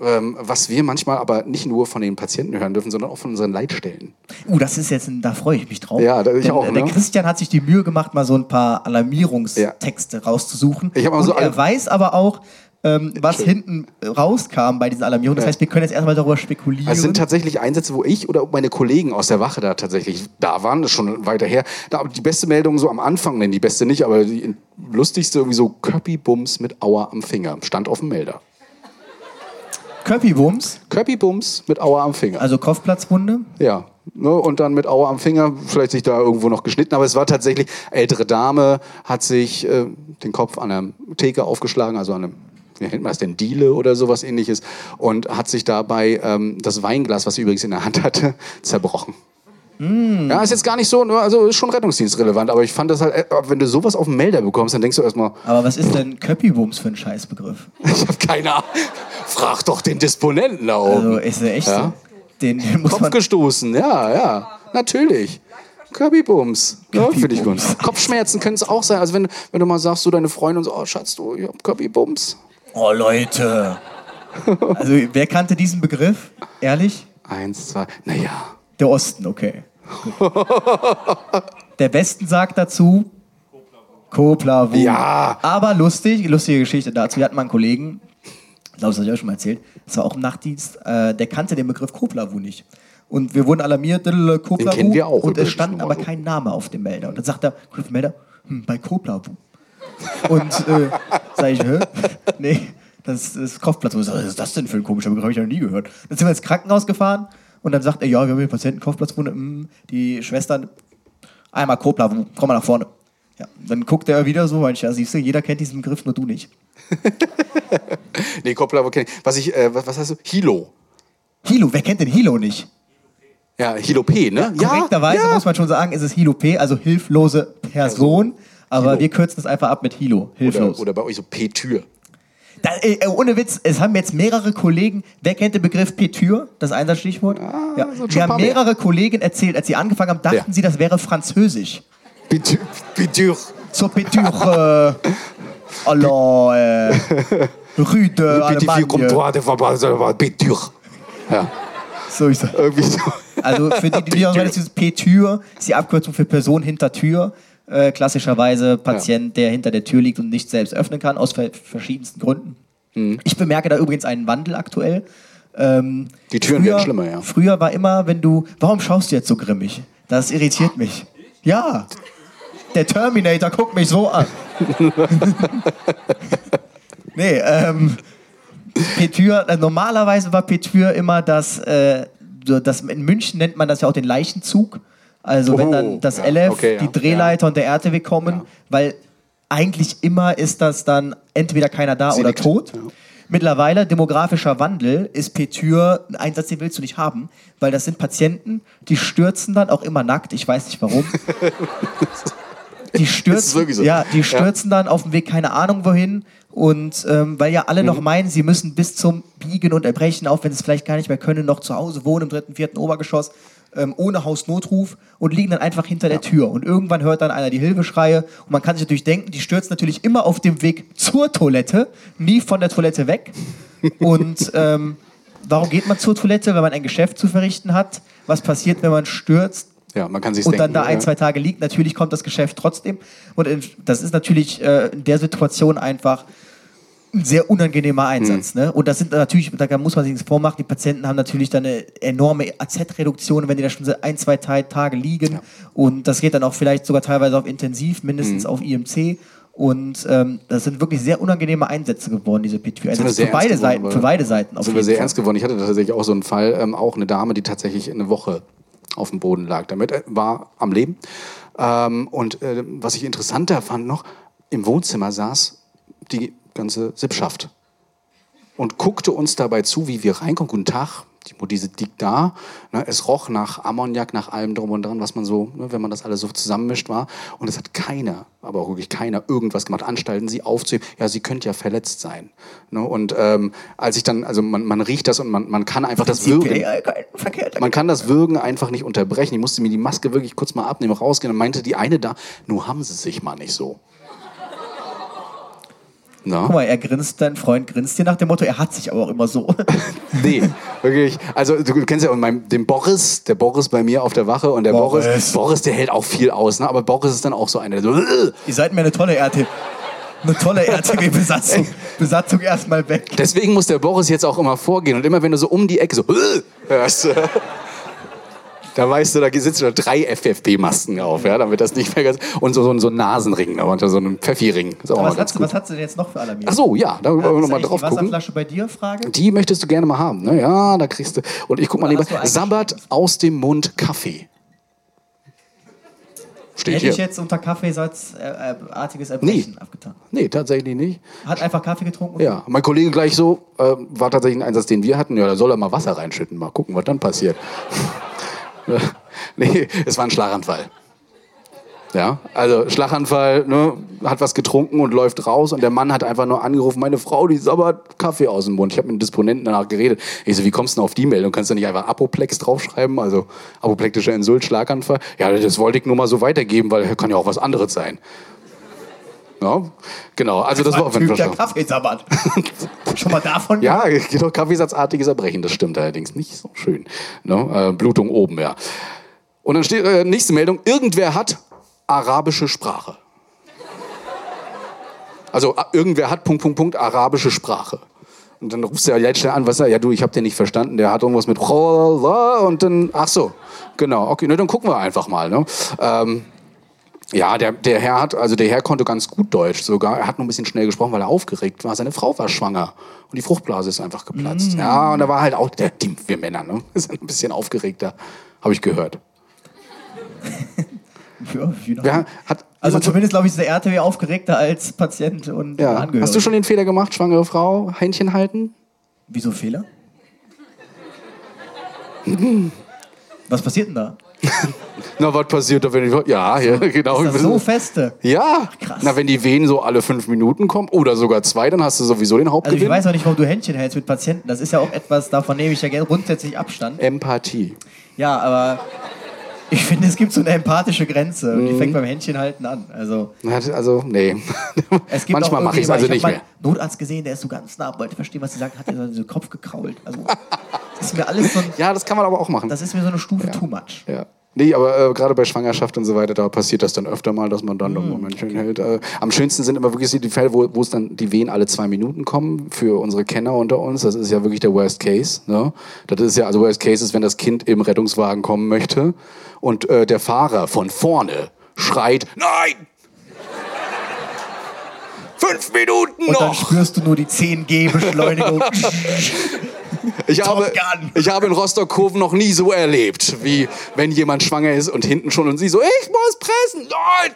was wir manchmal aber nicht nur von den Patienten hören dürfen, sondern auch von unseren Leitstellen. Uh, das ist jetzt, ein, da freue ich mich drauf. Ja, da- ich Denn, auch, äh, Der ne? Christian hat sich die Mühe gemacht, mal so ein paar Alarmierungstexte rauszusuchen. Ich Und so er alle- weiß aber auch, ähm, was hinten rauskam bei diesen Alarmierungen. Das Ja. heißt, wir können jetzt erstmal darüber spekulieren. Also es sind tatsächlich Einsätze, wo ich oder meine Kollegen aus der Wache da tatsächlich da waren, das ist schon weiter her. Da, die beste Meldung so am Anfang, nennen die beste nicht, aber die lustigste irgendwie so Köppi-Bums mit Auer am Finger. Stand auf dem Melder. Köppiwumms, Köppi-Bums mit Auer am Finger. also Kopfplatzwunde. Ja, ne, und dann mit Auer am Finger, vielleicht sich da irgendwo noch geschnitten, aber es war tatsächlich, ältere Dame hat sich äh, den Kopf an der Theke aufgeschlagen, also an einem, wie nennt man das denn, Diele oder sowas ähnliches, und hat sich dabei ähm, das Weinglas, was sie übrigens in der Hand hatte, zerbrochen. Ja, ist jetzt gar nicht so, also ist schon rettungsdienstrelevant, aber ich fand das halt, äh, wenn du sowas auf dem Melder bekommst, dann denkst du erstmal, Aber was ist denn Köppiwumms für ein Scheißbegriff? ich habe keine Ahnung, frag doch den Disponenten da oben. Also ist er echt Ja. so. Den, den muss Kopf man. gestoßen, ja, ja, natürlich. Körbibums. Ja, finde ich gut. Kopfschmerzen können es auch sein. Also wenn, wenn du mal sagst, du deine Freundin so, oh Schatz, du, ich hab Körbibums. Oh, Leute. Also, wer kannte diesen Begriff? Ehrlich? Eins, zwei, naja. Der Osten, okay. Der Westen sagt dazu Koplavu. Ja. Aber lustig, lustige Geschichte dazu. Wir hatten mal einen Kollegen, ich glaube, das habe ich euch schon mal erzählt, das war auch im Nachtdienst, äh, der kannte den Begriff Koplavu nicht. Und wir wurden alarmiert, Koplavu. kennen wir auch Und es stand aber kein Name auf dem Melder. Und dann sagt der Melder, hm, bei Koplavu. Und äh, sag ich, hä? Nee, das ist Kopfplatz. Was ist das denn für ein komischer Begriff? Habe ich noch nie gehört. Dann sind wir ins Krankenhaus gefahren und dann sagt er, ja, wir haben einen Patienten, Kopfplatzwunde. Hm, die Schwestern, einmal Koplavu, komm mal nach vorne. Ja, dann guckt er wieder so, weil ich, ja, siehst du, jeder kennt diesen Begriff, nur du nicht. Nee, Kopplavo kenne ich. Was ich, äh, was, was hast du? Hilo. Hilo, wer kennt denn Hilo nicht? Ja, Hilo P, ne? Korrekterweise ja. muss man schon sagen, ist es Hilo P, also hilflose Person. Aber Hilo. wir kürzen es einfach ab mit Hilo, hilflos. Oder, oder bei euch so P-Tür. Da, äh, ohne Witz, es haben jetzt mehrere Kollegen, wer kennt den Begriff Pétür, das Einsatzstichwort? ja. so schon ein Wir haben paar mehr. mehrere Kollegen erzählt, als sie angefangen haben, dachten Ja. sie, das wäre Französisch. P-Tür. P-Tür. Zur Pétür, äh, alors, äh, Rue de Allemagne. P-Tür. Ja, So, ich sag, irgendwie so. Also für die, die nicht wissen, dieses P-Tür ist die Abkürzung für Person hinter Tür. Äh, klassischerweise Patient, der hinter der Tür liegt und nicht selbst öffnen kann, aus ver verschiedensten Gründen. Mhm. Ich bemerke da übrigens einen Wandel aktuell. Ähm, Die Türen werden schlimmer, ja. Früher war immer, wenn du, warum schaust du jetzt so grimmig? Das irritiert mich. Ja, der Terminator guckt mich so an. nee, ähm, Pétür, äh, normalerweise war Pétür immer das, äh, das, in München nennt man das ja auch den Leichenzug. Also wenn Oh, dann das ja, LF, okay, ja, die Drehleiter und der RTW kommen, weil eigentlich immer ist das dann entweder keiner da Sie oder liegt, tot. ja. Mittlerweile, demografischer Wandel, ist Pétür ein Einsatz, den willst du nicht haben, weil das sind Patienten, die stürzen dann auch immer nackt, ich weiß nicht warum. Die stürzen, so. ja, die stürzen dann auf dem Weg keine Ahnung wohin und ähm, weil ja alle Mhm. noch meinen, sie müssen bis zum Biegen und Erbrechen, auch wenn sie es vielleicht gar nicht mehr können, noch zu Hause wohnen im dritten, vierten Obergeschoss, ähm, ohne Hausnotruf und liegen dann einfach hinter der Tür. Und irgendwann hört dann einer die Hilfeschreie und man kann sich natürlich denken, die stürzen natürlich immer auf dem Weg zur Toilette, nie von der Toilette weg. Und ähm, warum geht man zur Toilette? Wenn man ein Geschäft zu verrichten hat. Was passiert, wenn man stürzt? Ja, man kann sich und denken. dann da ein, zwei Tage liegt. Natürlich kommt das Geschäft trotzdem. Und in- das ist natürlich äh, in der Situation einfach ein sehr unangenehmer Einsatz. Mhm. Ne? Und das sind natürlich, da muss man sich nichts vormachen, die Patienten haben natürlich dann eine enorme AZ-Reduktion, wenn die da schon ein, zwei Ta- Tage liegen. Und das geht dann auch vielleicht sogar teilweise auf Intensiv, mindestens Mhm. auf IMC. Und ähm, das sind wirklich sehr unangenehme Einsätze geworden, diese P2-Einsätze. sehr Für beide geworden, Seiten, für beide Seiten auf sind wir sehr Fall. ernst geworden. Ich hatte tatsächlich auch so einen Fall, ähm, auch eine Dame, die tatsächlich eine Woche auf dem Boden lag. Damit äh, war am Leben. Ähm, und äh, was ich interessanter fand noch, im Wohnzimmer saß die ganze Sippschaft und guckte uns dabei zu, wie wir reinkommen. Guten Tag, die Mutti liegt da. Ne, es roch nach Ammoniak, nach allem drum und dran, was man so, ne, wenn man das alles so zusammenmischt war. Und es hat keiner, aber auch wirklich keiner irgendwas gemacht, Anstalten, sie aufzuheben. Ja, sie könnte ja verletzt sein. Ne, und ähm, als ich dann, also man, man riecht das und man, man kann einfach das Würgen. Man kann das Würgen einfach nicht unterbrechen. Ich musste mir die Maske wirklich kurz mal abnehmen, rausgehen und meinte die eine da, nur haben sie sich mal nicht so. Na? Guck mal, er grinst, dein Freund grinst dir nach dem Motto, er hat sich aber auch immer so. Nee, wirklich. Also du kennst ja mein, den Boris, der Boris bei mir auf der Wache und der Boris. Boris, Boris, der hält auch viel aus, ne? aber Boris ist dann auch so einer, der so. Ihr seid mir eine tolle RT. Eine tolle RTW-Besatzung. Besatzung erstmal weg. deswegen muss der Boris jetzt auch immer vorgehen und immer wenn du so um die Ecke so hörst, da weißt du, da sitzen da drei FFP-Masken auf, ja, damit das nicht mehr ganz, und so, so, so ein Nasenring, unter so einem Pfeffi-Ring. Was hast, was hast du denn jetzt noch für Alarmierung? Ach so, ja, da wollen wir Ist noch mal eigentlich drauf die. Wasserflasche bei dir, Frage? Die möchtest du gerne mal haben, ne? Ja, da kriegst du. Und ich guck mal lieber, Sabbat aus dem Mund Kaffee. Steht Hätte ich hier. jetzt unter Kaffeesatzartiges Erbrechen abgetan. Nee, tatsächlich nicht. Hat einfach Kaffee getrunken? Ja, mein Kollege gleich so, äh, war tatsächlich ein Einsatz, den wir hatten. Ja, da soll er mal Wasser reinschütten, mal gucken, was dann passiert. nee, es war ein Schlaganfall. Ja, also Schlaganfall, ne, hat was getrunken und läuft raus und der Mann hat einfach nur angerufen, meine Frau, die sabbert Kaffee aus dem Mund. Ich habe mit dem Disponenten danach geredet. Ich so, wie kommst du denn auf die Meldung? Kannst du nicht einfach Apoplex draufschreiben, also apoplektischer Insult, Schlaganfall? Ja, das wollte ich nur mal so weitergeben, weil kann ja auch was anderes sein. Ja, genau, also das war auf jeden Fall der schon. Kaffee sabbert. Schon mal davon? Ja, genau, Kaffeesatzartiges Erbrechen, das stimmt allerdings. Nicht so schön. Ne? Äh, Blutung oben, ja. Und dann steht, äh, nächste Meldung, irgendwer hat arabische Sprache. Also irgendwer hat Punkt, Punkt, Punkt, arabische Sprache. Und dann rufst du ja jetzt schnell an, was er, ja du, ich hab den nicht verstanden, der hat irgendwas mit und dann, ach so, genau, okay, ne, dann gucken wir einfach mal. Ne? Ähm, ja, der, der Herr hat, also der Herr konnte ganz gut Deutsch sogar. Er hat nur ein bisschen schnell gesprochen, weil er aufgeregt war. Seine Frau war schwanger und die Fruchtblase ist einfach geplatzt. Ja, und da war halt auch der die, wir Männer, ne? Ist ein bisschen aufgeregter, habe ich gehört. Ja, Wer hat also jemand- zumindest, glaube ich, ist der RTW aufgeregter als Patient und ja. Angehörige. Hast du schon den Fehler gemacht, schwangere Frau, Händchen halten? Wieso Fehler? Was passiert denn da? Na, was passiert da, wenn ich. Ja, ja, genau. Ist das so feste? ja, krass. na, wenn die Wehen so alle fünf Minuten kommen oder sogar zwei, dann hast du sowieso den Also Hauptgewinn. ich weiß auch nicht, warum du Händchen hältst mit Patienten. Das ist ja auch etwas, davon nehme ich ja grundsätzlich Abstand. Empathie. Ja, aber ich finde, es gibt so eine empathische Grenze und die Mhm. fängt beim Händchenhalten an. Also Also, nee. Manchmal mache ich es also ich nicht mehr. Notarzt gesehen, der ist so ganz nah, wollte verstehen, was sie sagt, hat er so den Kopf gekrault. Also das ist mir alles so, ein, Ja, das kann man aber auch machen. das ist mir so eine Stufe too much. Ja. Nee, aber äh, gerade bei Schwangerschaft und so weiter, da passiert das dann öfter mal, dass man dann Mhm. noch ein Momentchen hält. Äh, am schönsten sind immer wirklich die Fälle, wo, es dann die Wehen alle zwei Minuten kommen, für unsere Kenner unter uns. Das ist ja wirklich der Worst Case. Ne? Das ist ja, also Worst Case ist, wenn das Kind im Rettungswagen kommen möchte und äh, der Fahrer von vorne schreit, nein! Fünf Minuten Und dann noch! spürst du nur die 10G-Beschleunigung. Ich habe, ich habe in Rostock-Kurven noch nie so erlebt, wie wenn jemand schwanger ist und hinten schon und sie so, ich muss pressen, nein!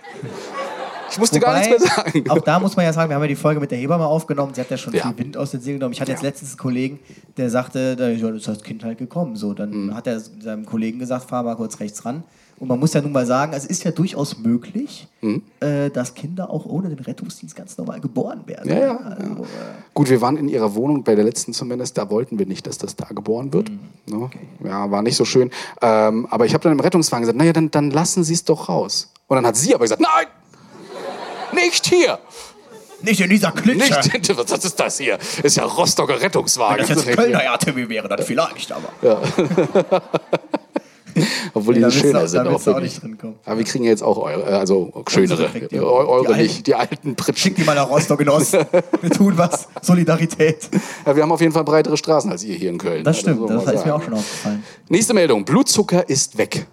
Ich musste gar nichts mehr sagen. Auch da muss man ja sagen, wir haben ja die Folge mit der Hebamme aufgenommen. Sie hat ja schon Ja. viel Wind aus den Segeln genommen. Ich hatte jetzt letztens einen Kollegen, der sagte, da ist das Kind halt gekommen. So, dann Mhm. hat er seinem Kollegen gesagt, fahr mal kurz rechts ran. Und man muss ja nun mal sagen, es ist ja durchaus möglich, Mhm. äh, dass Kinder auch ohne den Rettungsdienst ganz normal geboren werden. Ja, ja, Also, äh, Gut, wir waren in ihrer Wohnung, bei der letzten zumindest, da wollten wir nicht, dass das da geboren wird. Ne? Ja, war nicht so schön. Ähm, aber ich habe dann im Rettungswagen gesagt, naja, dann, dann lassen Sie es doch raus. Und dann hat sie aber gesagt, nein, nicht hier. Nicht in dieser Klitsche. Nicht, was ist das hier? Ist ja Rostocker Rettungswagen. Wenn das jetzt Kölner RTW wäre, dann vielleicht, aber. Obwohl die willst du schöner auch- sind. auch wirklich. nicht drin kommen. Aber wir kriegen jetzt auch eure, äh, also schönere. Eu- Eure Die nicht, die alten Pritschen. Schick die mal nach Rostock in Ost. Wir tun was. Solidarität. Ja, wir haben auf jeden Fall breitere Straßen als ihr hier in Köln. Das Also, stimmt, so das ist mir auch schon aufgefallen. Nächste Meldung. Blutzucker ist weg.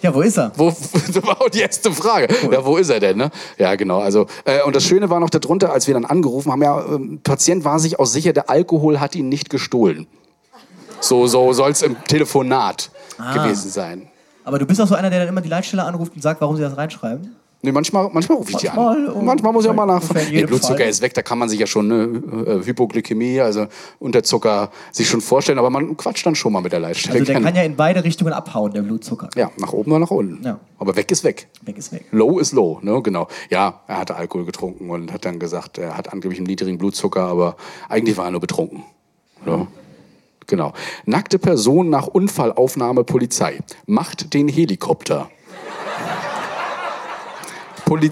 Ja, wo ist er? Wo, das war auch die erste Frage. Ja, wo ist er denn? Ne? Ja, genau. Also, äh, und das Schöne war noch darunter, als wir dann angerufen haben, ja, ähm, Patient war sich auch sicher, der Alkohol hat ihn nicht gestohlen. So, so soll es im Telefonat Ah. gewesen sein. Aber du bist auch so einer, der dann immer die Leitstelle anruft und sagt, warum sie das reinschreiben? Nee, manchmal, manchmal rufe ich die an. um- Manchmal muss ich auch mal nachfragen. Nee, Blutzucker Fall. ist weg, da kann man sich ja schon eine äh, Hypoglykämie, also Unterzucker, sich schon vorstellen. Aber man quatscht dann schon mal mit der Leitstelle. Also der kann ja in beide Richtungen abhauen, der Blutzucker. ja, nach oben oder nach unten. Ja. Aber weg ist weg. Weg ist weg. Low ist low, ne, genau. Ja, er hatte Alkohol getrunken und hat dann gesagt, er hat angeblich einen niedrigen Blutzucker, aber eigentlich war er nur betrunken. Ja. Genau. Nackte Person nach Unfallaufnahme Polizei. Macht den Helikopter. Poli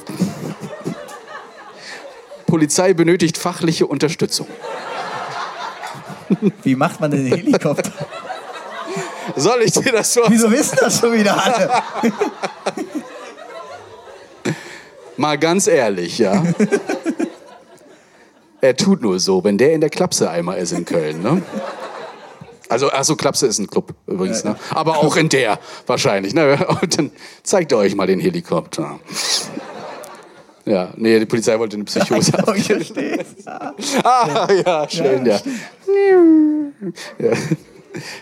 Polizei benötigt fachliche Unterstützung. Wie macht man den Helikopter? Soll ich dir das so? Wieso wissen das schon wieder alle? Mal ganz ehrlich, ja. er tut nur so, wenn der in der Klapse einmal ist in Köln, ne? Also, achso, Klapse ist ein Club übrigens, ne? Aber auch in der wahrscheinlich, ne? Und dann zeigt er euch mal den Helikopter. Ja, nee, die Polizei wollte eine Psychose Genau, haben. ich verstehe. Ah, ja, schön, ja. ja.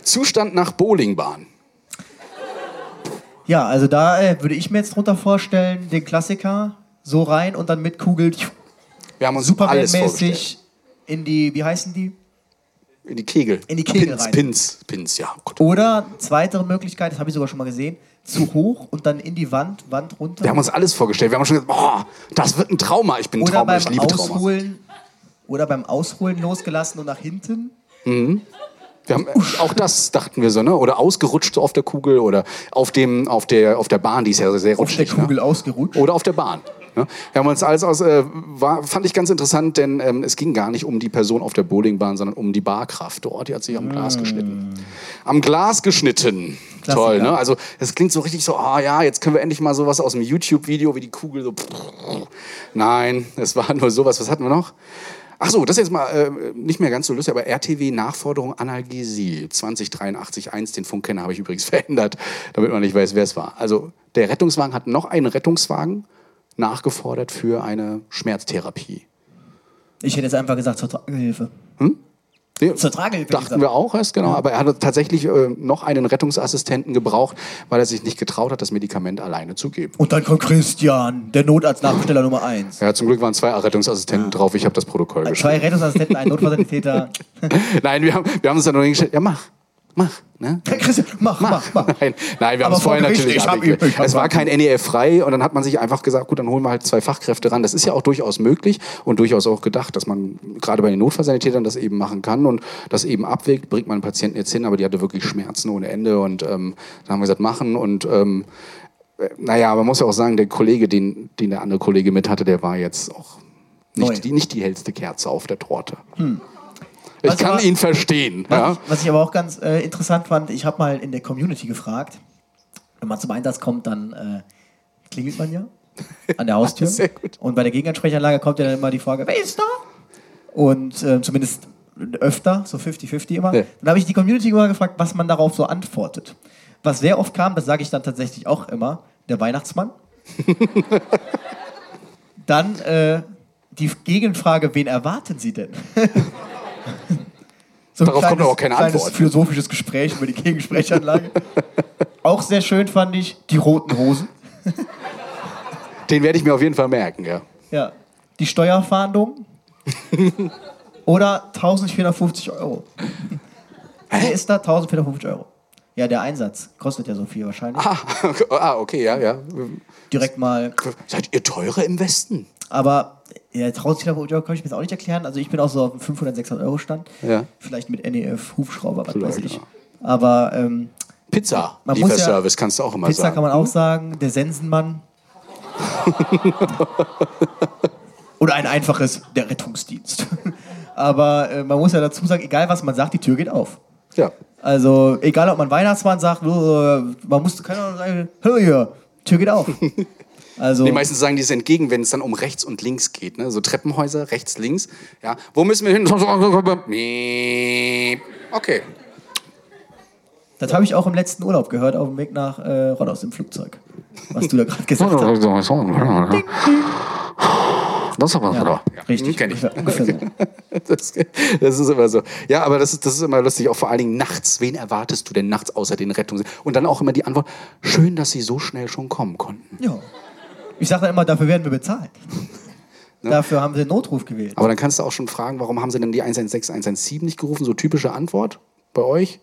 Zustand nach Bowlingbahn. Ja, also da äh, würde ich mir jetzt drunter vorstellen, den Klassiker so rein und dann mit Kugel Wir haben uns. Superman-mäßig in die, wie heißen die? In die Kegel. In die Kegel Pins, rein. Pins, Pins, ja. Gott. Oder zweite Möglichkeit, das habe ich sogar schon mal gesehen, zu hoch und dann in die Wand, Wand runter. Wir haben uns alles vorgestellt. Wir haben schon gesagt, boah, das wird ein Trauma. Ich bin ein oder Trauma, beim ich liebe. Ausholen oder beim Ausholen losgelassen und nach hinten. Wir haben, auch das dachten wir so, ne? Oder ausgerutscht auf der Kugel oder auf, dem, auf, der, auf der Bahn, die ist ja sehr Auf der rutschig. Kugel ne? ausgerutscht. Oder auf der Bahn. Ne? Wir haben uns alles aus, äh, war, fand ich ganz interessant, denn ähm, es ging gar nicht um die Person auf der Bowlingbahn, sondern um die Barkraft dort. Die hat sich am Glas geschnitten. Am Glas geschnitten. Klassiker. Toll, ne? Also es klingt so richtig so, ah ja, jetzt können wir endlich mal sowas aus dem YouTube-Video, wie die Kugel so. Nein, es war nur sowas. Was hatten wir noch? Ach so, das ist jetzt mal äh, nicht mehr ganz so lustig, aber RTW Nachforderung Analgesie 2083.1, den Funkkenner habe ich übrigens verändert, damit man nicht weiß, wer es war. Also der Rettungswagen hat noch einen Rettungswagen nachgefordert für eine Schmerztherapie. Ich hätte jetzt einfach gesagt zur Tragehilfe. Nee, Zur Tragehilfe Dachten gesagt. wir auch erst, genau. Aber er hatte tatsächlich äh, noch einen Rettungsassistenten gebraucht, weil er sich nicht getraut hat, das Medikament alleine zu geben. Und dann kommt Christian, der Notarztnachbesteller Nummer 1. Ja, zum Glück waren zwei Rettungsassistenten drauf. Ich habe das Protokoll Zwei geschrieben. Rettungsassistenten, ein Notfallsanitäter. Nein, wir haben, wir haben uns dann nur hingestellt. Ja, mach, mach. Ne? Christian, mach, mach, mach. Nein, nein, wir haben es vorher natürlich ich hab ich Es war kein NEF frei und dann hat man sich einfach gesagt, gut, dann holen wir halt zwei Fachkräfte ran. Das ist ja auch durchaus möglich und durchaus auch gedacht, dass man gerade bei den Notfallsanitätern das eben machen kann und das eben abwägt, bringt man einen Patienten jetzt hin, aber die hatte wirklich Schmerzen ohne Ende und ähm, dann haben wir gesagt, machen und ähm, äh, naja, man muss ja auch sagen, der Kollege, den, den der andere Kollege mit hatte, der war jetzt auch nicht die, nicht die hellste Kerze auf der Torte. Ich Was kann aber- ihn verstehen. Was, Ja? ich, was ich aber auch ganz äh, interessant fand, ich habe mal in der Community gefragt, wenn man zum Einsatz kommt, dann äh, klingelt man ja an der Haustür. Und bei der Gegenansprechanlage kommt ja dann immer die Frage, wer ist da? Und äh, zumindest öfter, so 50-50 immer. Ja. Dann habe ich die Community immer gefragt, was man darauf so antwortet. Was sehr oft kam, das sage ich dann tatsächlich auch immer, der Weihnachtsmann. dann äh, die Gegenfrage, wen erwarten Sie denn? so Darauf kommt aber auch keine kleines Antwort. philosophisches Gespräch über die Gegensprechanlage. auch sehr schön fand ich die roten Hosen. Den werde ich mir auf jeden Fall merken, ja. Ja. Die Steuerfahndung. Oder 1450 Euro. Wer ist da? 1450 Euro. Ja, der Einsatz kostet ja so viel wahrscheinlich. Ah, ah, okay, ja, ja. Direkt mal. Seid ihr teurer im Westen? Aber ja, 1450 Euro kann ich mir jetzt auch nicht erklären. Also ich bin auch so auf dem 500, 600 Euro Stand. Ja. Vielleicht mit NEF, Hubschrauber, was Vielleicht, weiß ich. ja. Aber ähm, Pizza, Man muss ja- Lieferservice, kannst du auch immer Pizza sagen. kann man auch sagen. Der Sensenmann. Oder ein einfaches, der Rettungsdienst. Aber äh, man muss ja dazu sagen, egal was man sagt, die Tür geht auf. Ja. Also, egal ob man Weihnachtsmann sagt, äh, man muss, keine Ahnung, sagen, hör hier, Tür geht auf. Also, Die meisten sagen dies entgegen, wenn es dann um rechts und links geht. Ne? So Treppenhäuser, rechts, links. Ja. Wo müssen wir hin? Okay. das habe ich auch im letzten Urlaub gehört, auf dem Weg nach äh, Rodos im Flugzeug. Was du da gerade gesagt hast. Das aber Ja, richtig. Kenn ich. Das, das ist immer so. Ja, aber das ist, das ist immer lustig, auch vor allen Dingen nachts. Wen erwartest du denn nachts außer den Rettungs... Und dann auch immer die Antwort, schön, dass sie so schnell schon kommen konnten. Ja. Ich sage dann immer, dafür werden wir bezahlt. Dafür haben sie einen Notruf gewählt. Aber dann kannst du auch schon fragen, warum haben sie denn die 116, 117 nicht gerufen? So typische Antwort bei euch?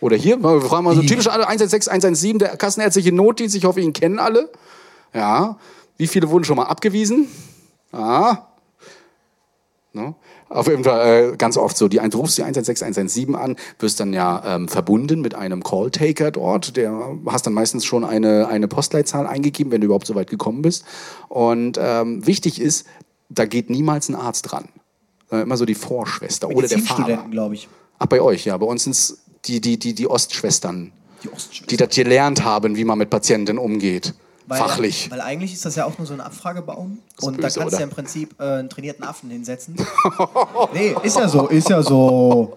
Oder hier, wir fragen mal so typische 116, 117, der kassenärztliche Notdienst, ich hoffe, ihn kennen alle. Ja. Wie viele wurden schon mal abgewiesen? Ja. Ne? Auf jeden Fall äh, ganz oft so, die, du rufst die 116, 117 an, wirst dann ja ähm, verbunden mit einem Calltaker dort, der hast dann meistens schon eine, eine Postleitzahl eingegeben, wenn du überhaupt so weit gekommen bist. Und ähm, wichtig ist, da geht niemals ein Arzt dran. Sondern immer so die Vorschwester oder der Fahrer. Glaube ich. Ach, bei euch, ja. Bei uns sind es die, die, die, die Ostschwestern, Die Ostschwestern. die das gelernt haben, wie man mit Patienten umgeht. Weil, Fachlich. Weil eigentlich ist das ja auch nur so ein Abfragebaum. Und böse, da kannst oder? du ja im Prinzip äh, einen trainierten Affen hinsetzen. nee, ist ja so, ist ja so.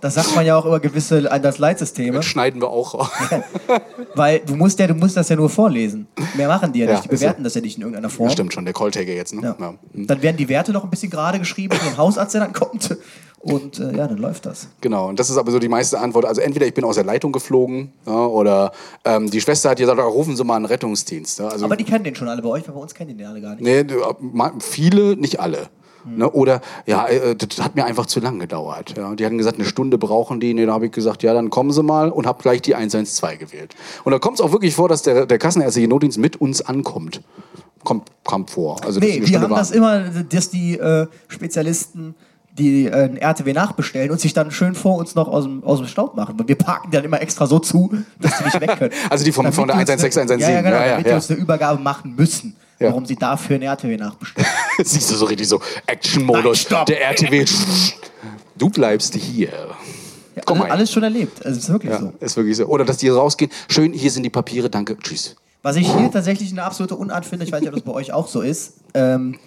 Das sagt man ja auch über gewisse Einsatzleitsysteme. Schneiden wir auch. Weil du musst ja, du musst das ja nur vorlesen. Mehr machen die ja Ja, nicht. Die ist so. bewerten das ja nicht in irgendeiner Form. Stimmt schon, der Calltaker jetzt. Ne? Ja. Ja. Dann werden die Werte noch ein bisschen gerade geschrieben, so ein Hausarzt, der dann kommt. Und äh, ja, dann läuft das. Genau, und das ist aber so die meiste Antwort. Also entweder ich bin aus der Leitung geflogen ja, oder ähm, die Schwester hat gesagt, rufen Sie mal einen Rettungsdienst. Ja, also, Aber die kennen den schon alle bei euch, weil bei uns kennen die den alle gar nicht. nee, ma- viele, nicht alle. Ne? Oder, ja, äh, das hat mir einfach zu lang gedauert. Ja? Die hatten gesagt, eine Stunde brauchen die. Nee, da habe ich gesagt, ja, dann kommen sie mal und habe gleich die 112 gewählt. Und da kommt es auch wirklich vor, dass der, der kassenärztliche Notdienst mit uns ankommt. Kommt, kommt vor. Also, Nee, wir haben das immer, dass die äh, Spezialisten die äh, ein RTW nachbestellen und sich dann schön vor uns noch aus dem, aus dem Staub machen. Und wir parken dann immer extra so zu, dass die nicht weg können. Also die vom- von der die uns 116, eine- Ja, ja, 117, genau, ja, ja, damit ja. die uns eine Übergabe machen müssen. Ja. Warum sie dafür ein RTW nachbestellen. Siehst du so richtig so Action-Modus. Der RTW. Du bleibst hier. Komm alles, mal. alles schon erlebt. Also es ist wirklich Ja, so. ist wirklich so. Oder dass die rausgehen. Schön, hier sind die Papiere, danke, tschüss. Was ich hier tatsächlich eine absolute Unart finde, ich weiß nicht, ob das bei euch auch so ist, ähm,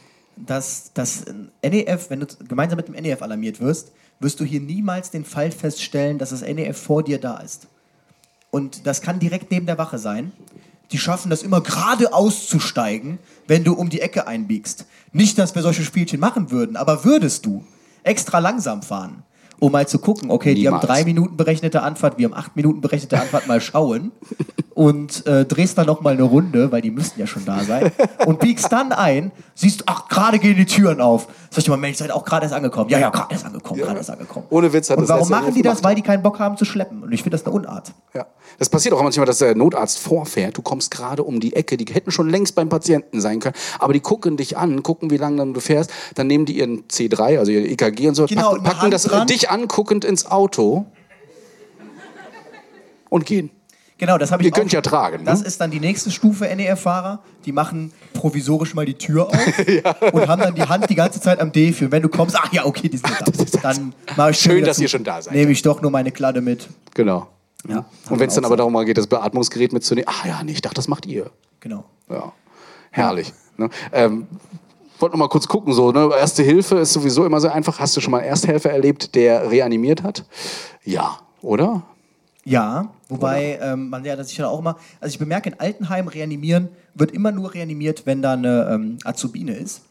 dass das NEF, wenn du gemeinsam mit dem NEF alarmiert wirst, wirst du hier niemals den Fall feststellen, dass das NEF vor dir da ist. Und das kann direkt neben der Wache sein. Die schaffen das immer gerade auszusteigen, wenn du um die Ecke einbiegst. Nicht, dass wir solche Spielchen machen würden, aber würdest du extra langsam fahren, um mal zu gucken, okay, die haben Niemals. drei Minuten berechnete Anfahrt, wir haben acht Minuten berechnete Anfahrt, mal schauen und äh, drehst dann noch mal eine Runde, weil die müssten ja schon da sein und biegst dann ein, siehst, ach, gerade gehen die Türen auf. Sag ich mal, Mensch, seid auch gerade erst angekommen. Ja, ja, gerade erst angekommen, gerade erst angekommen. Ohne Witz hat Und das warum machen die das? Weil die keinen Bock haben zu schleppen. Und ich finde das eine Unart. Ja. Das passiert auch manchmal, dass der Notarzt vorfährt. Du kommst gerade um die Ecke. Die hätten schon längst beim Patienten sein können. Aber die gucken dich an, gucken, wie lange dann du fährst. Dann nehmen die ihren C3, also ihr EKG und so, Genau, packen, packen das dran. dich anguckend ins Auto und gehen. Genau, das habe ich Ihr könnt ja tragen, ne? Das ist dann die nächste Stufe NEF-Fahrer. Die machen provisorisch mal die Tür auf und haben dann die Hand die ganze Zeit am D für. Wenn du kommst, ach ja, okay, die sind da. Dann mache ich Schön, dass zu. ihr schon da seid. Nehme ich doch nur meine Kladde mit. Genau. Ja, Und wenn es dann aber darum geht, das Beatmungsgerät mitzunehmen, ach ja, nee, ich dachte, das macht ihr. Genau. Ja, herrlich. Ne? Ähm, wollte noch mal kurz gucken, so, ne? Erste Hilfe ist sowieso immer sehr einfach. Hast du schon mal einen Ersthelfer erlebt, der reanimiert hat? Ja, oder? Ja, wobei ähm, man ja das sicher auch immer. Also ich bemerke, in Altenheimen reanimieren wird immer nur reanimiert, wenn da eine ähm, Azubine ist.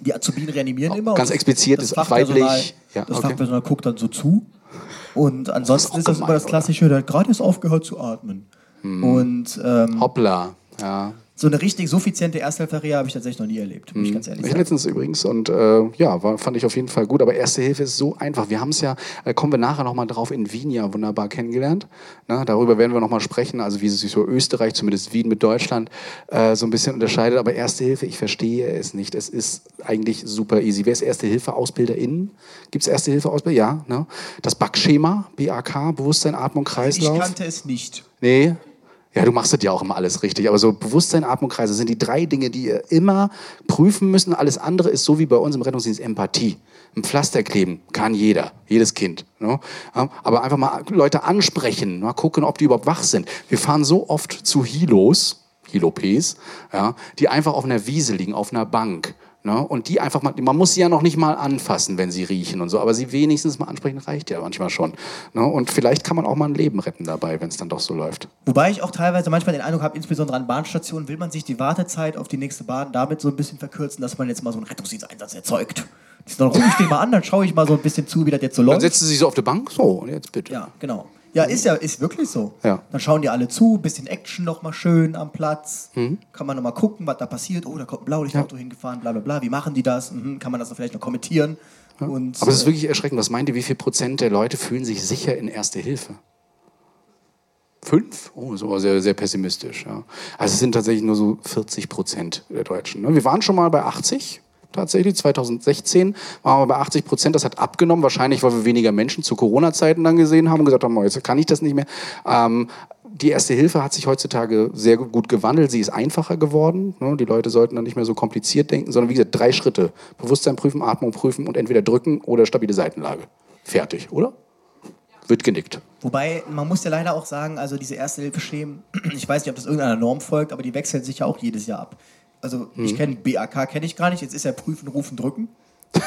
Die Azubinen reanimieren immer. ganz explizit ist weiblich. Ja, das okay. Fachpersonal guckt dann so zu. Und ansonsten ist das gemein, immer das oder? klassische, der hat gerade erst aufgehört zu atmen. Und ähm, Hoppla. Ja. So eine richtig suffiziente Ersthelferie habe ich tatsächlich noch nie erlebt, muss ich ganz ehrlich Ich sagen. letztens übrigens und äh, ja, war, fand ich auf jeden Fall gut. Aber Erste Hilfe ist so einfach. Wir haben es ja, äh, kommen wir nachher nochmal drauf, in Wien ja wunderbar kennengelernt. Na, darüber werden wir nochmal sprechen, also wie sich so Österreich, zumindest Wien mit Deutschland, äh, so ein bisschen unterscheidet. Aber Erste Hilfe, ich verstehe es nicht. Es ist eigentlich super easy. Wer ist Erste Hilfe AusbilderInnen? Gibt es Erste Hilfe Ausbilder? Ja. Ne? Das Backschema, BAK, Bewusstsein, Atmung, Ich Kreislauf. kannte es nicht. Nee. Ja, du machst das ja auch immer alles richtig. Aber so Bewusstsein, Atmung, Kreise sind die drei Dinge, die ihr immer prüfen müssen. Alles andere ist so wie bei uns im Rettungsdienst Empathie. Ein Pflaster kleben kann jeder, jedes Kind. Ne? Aber einfach mal Leute ansprechen, mal gucken, ob die überhaupt wach sind. Wir fahren so oft zu Hilos, Hilopes, ja, die einfach auf einer Wiese liegen, auf einer Bank. Ne? Und die einfach mal, man muss sie ja noch nicht mal anfassen, wenn sie riechen und so, aber sie wenigstens mal ansprechen, reicht ja manchmal schon. Ne? Und vielleicht kann man auch mal ein Leben retten dabei, wenn es dann doch so läuft. Wobei ich auch teilweise manchmal den Eindruck habe, insbesondere an Bahnstationen, will man sich die Wartezeit auf die nächste Bahn damit so ein bisschen verkürzen, dass man jetzt mal so einen Rettungsdiensteinsatz erzeugt. Dann rufe ich den mal an, dann schaue ich mal so ein bisschen zu, wie das jetzt so Dann läuft. setzt sie sich so auf die Bank. So, und jetzt bitte. Ja, genau. Ja, ist ja, ist wirklich so. Ja. Dann schauen die alle zu, bisschen Action noch mal schön am Platz. Mhm. Kann man noch mal gucken, was da passiert. Oh, da kommt ein Blaulichtauto hingefahren, bla bla bla. Wie machen die das? Mhm. Kann man das vielleicht noch kommentieren? Und, Aber es ist äh, wirklich erschreckend. Was meint ihr, wie viel Prozent der Leute fühlen sich sicher in Erste Hilfe? Fünf? Oh, das aber sehr, sehr pessimistisch. Ja. Also es sind tatsächlich nur so 40 Prozent der Deutschen. ne? Wir waren schon mal bei 80 tatsächlich. 2016 waren wir bei 80 Prozent. Das hat abgenommen. Wahrscheinlich, weil wir weniger Menschen zu Corona-Zeiten dann gesehen haben und gesagt haben, oh, jetzt kann ich das nicht mehr. Ähm, die Erste Hilfe hat sich heutzutage sehr gut gewandelt. Sie ist einfacher geworden. ne? Die Leute sollten dann nicht mehr so kompliziert denken, sondern wie gesagt, drei Schritte. Bewusstsein prüfen, Atmung prüfen und entweder drücken oder stabile Seitenlage. Fertig, oder? Wird genickt. Wobei, man muss ja leider auch sagen, also diese Erste-Hilfe-Schemen, ich weiß nicht, ob das irgendeiner Norm folgt, aber die wechseln sich ja auch jedes Jahr ab. Also ich Mhm. kenne BAK, kenne ich gar nicht. Jetzt ist ja Prüfen, Rufen, Drücken.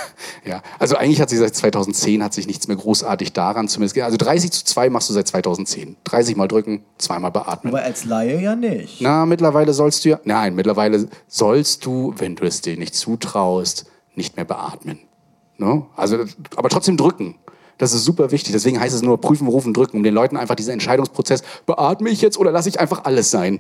Ja, also eigentlich hat sich seit 2010 hat sich nichts mehr großartig daran zumindest. Also 30 zu 2 machst du seit 2010. 30 mal drücken, zweimal beatmen. Wobei als Laie ja nicht. Na, mittlerweile sollst du ja, nein, mittlerweile sollst du, wenn du es dir nicht zutraust, nicht mehr beatmen. Ne? Also, aber trotzdem drücken. Das ist super wichtig. Deswegen heißt es nur prüfen, rufen, drücken, um den Leuten einfach diesen Entscheidungsprozess, beatme ich jetzt oder lasse ich einfach alles sein,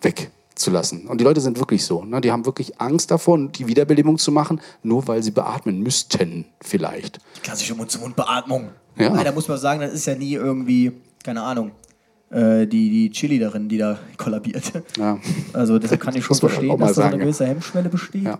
weg zu lassen. Und die Leute sind wirklich so. Ne? Die haben wirklich Angst davor, die Wiederbelebung zu machen, nur weil sie beatmen müssten, vielleicht. Klassische Mund-zu-Mund-Beatmung. Ja. Da muss man sagen, das ist ja nie irgendwie, keine Ahnung, äh, die, die Chili darin, die da kollabiert. Ja. Also deshalb kann ich schon verstehen, dass da so eine gewisse Hemmschwelle besteht. Ja.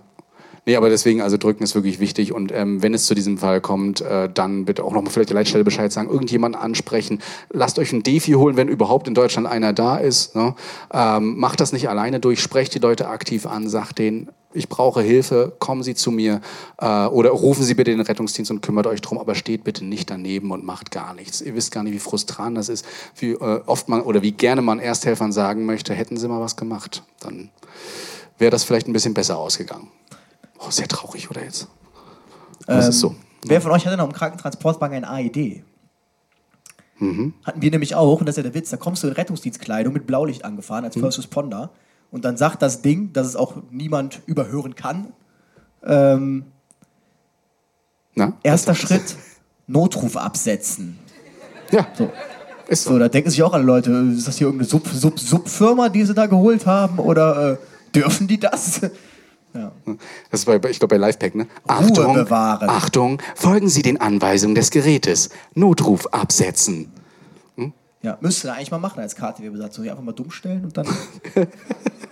Nee, aber deswegen, also drücken ist wirklich wichtig. Und ähm, wenn es zu diesem Fall kommt, äh, dann bitte auch nochmal vielleicht der Leitstelle Bescheid sagen, irgendjemanden ansprechen. Lasst euch einen Defi holen, wenn überhaupt in Deutschland einer da ist. Ne? Ähm, macht das nicht alleine durch, sprecht die Leute aktiv an, sagt denen, ich brauche Hilfe, kommen Sie zu mir äh, oder rufen Sie bitte den Rettungsdienst und kümmert euch drum, aber steht bitte nicht daneben und macht gar nichts. Ihr wisst gar nicht, wie frustrant das ist, wie äh, oft man oder wie gerne man Ersthelfern sagen möchte, hätten Sie mal was gemacht, dann wäre das vielleicht ein bisschen besser ausgegangen. Oh, sehr traurig, oder jetzt? Aber es ist so. Wer von euch hatte noch im Krankentransportwagen ein AED? Mhm. Hatten wir nämlich auch, und das ist ja der Witz, da kommst du in Rettungsdienstkleidung mit Blaulicht angefahren Mhm. als First Responder und dann sagt das Ding, dass es auch niemand überhören kann. Ähm, Na? erster Schritt, Notruf absetzen. Ja, So. ist so. So, da denken sich auch alle Leute, ist das hier irgendeine Sub, Sub, Subfirma, die sie da geholt haben? Oder äh, dürfen die das? Ja. Das ist bei, ich glaube bei Lifepack, ne? Achtung, bewahren. Achtung, folgen Sie den Anweisungen des Gerätes. Notruf absetzen. ja, müsste da eigentlich mal machen als KTW-Besatzung. Einfach mal dumm stellen und dann.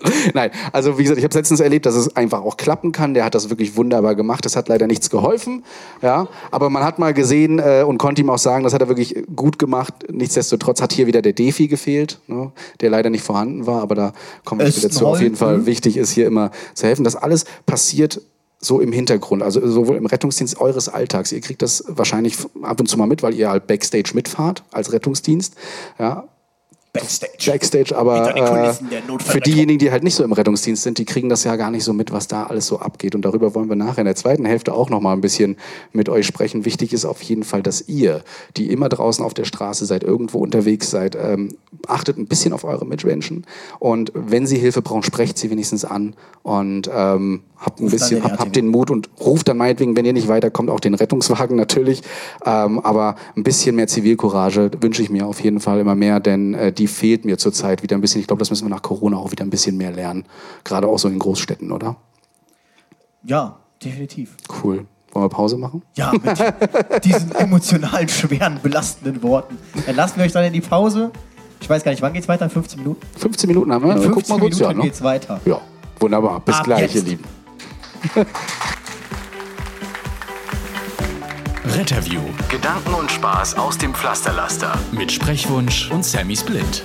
Nein, also wie gesagt, ich habe letztens erlebt, dass es einfach auch klappen kann. Der hat das wirklich wunderbar gemacht. Das hat leider nichts geholfen. Ja, aber man hat mal gesehen äh, und konnte ihm auch sagen, das hat er wirklich gut gemacht. Nichtsdestotrotz hat hier wieder der Defi gefehlt, ne, der leider nicht vorhanden war. Aber da kommen wir wieder zu. Auf jeden Fall wichtig ist hier immer zu helfen. Das alles passiert so im Hintergrund, also sowohl im Rettungsdienst eures Alltags. Ihr kriegt das wahrscheinlich ab und zu mal mit, weil ihr halt Backstage mitfahrt als Rettungsdienst. Ja, Backstage. Backstage, aber äh, für diejenigen, die halt nicht so im Rettungsdienst sind, die kriegen das ja gar nicht so mit, was da alles so abgeht. Und darüber wollen wir nachher in der zweiten Hälfte auch noch mal ein bisschen mit euch sprechen. Wichtig ist auf jeden Fall, dass ihr, die immer draußen auf der Straße seid, irgendwo unterwegs seid, ähm, achtet ein bisschen auf eure Mitmenschen. Und wenn sie Hilfe brauchen, sprecht sie wenigstens an und ähm, habt ein dann bisschen, den habt, den Mut und ruft dann meinetwegen, wenn ihr nicht weiterkommt, auch den Rettungswagen natürlich. Ähm, aber ein bisschen mehr Zivilcourage wünsche ich mir auf jeden Fall immer mehr, denn äh, die fehlt mir zurzeit wieder ein bisschen. Ich glaube, das müssen wir nach Corona auch wieder ein bisschen mehr lernen. Gerade auch so in Großstädten, oder? Ja, definitiv. Cool. Wollen wir Pause machen? Ja, mit diesen emotional schweren, belastenden Worten. Dann lassen wir euch dann in die Pause. Ich weiß gar nicht, wann geht's weiter? In 15 Minuten? 15 Minuten haben wir. In Guck 15 mal kurz, Minuten ja, ne? geht's weiter. ja, wunderbar. Bis Ab gleich, jetzt. ihr Lieben. Retterview Gedanken und Spaß aus dem Pflasterlaster. mit Sprechwunsch und Sammy Split.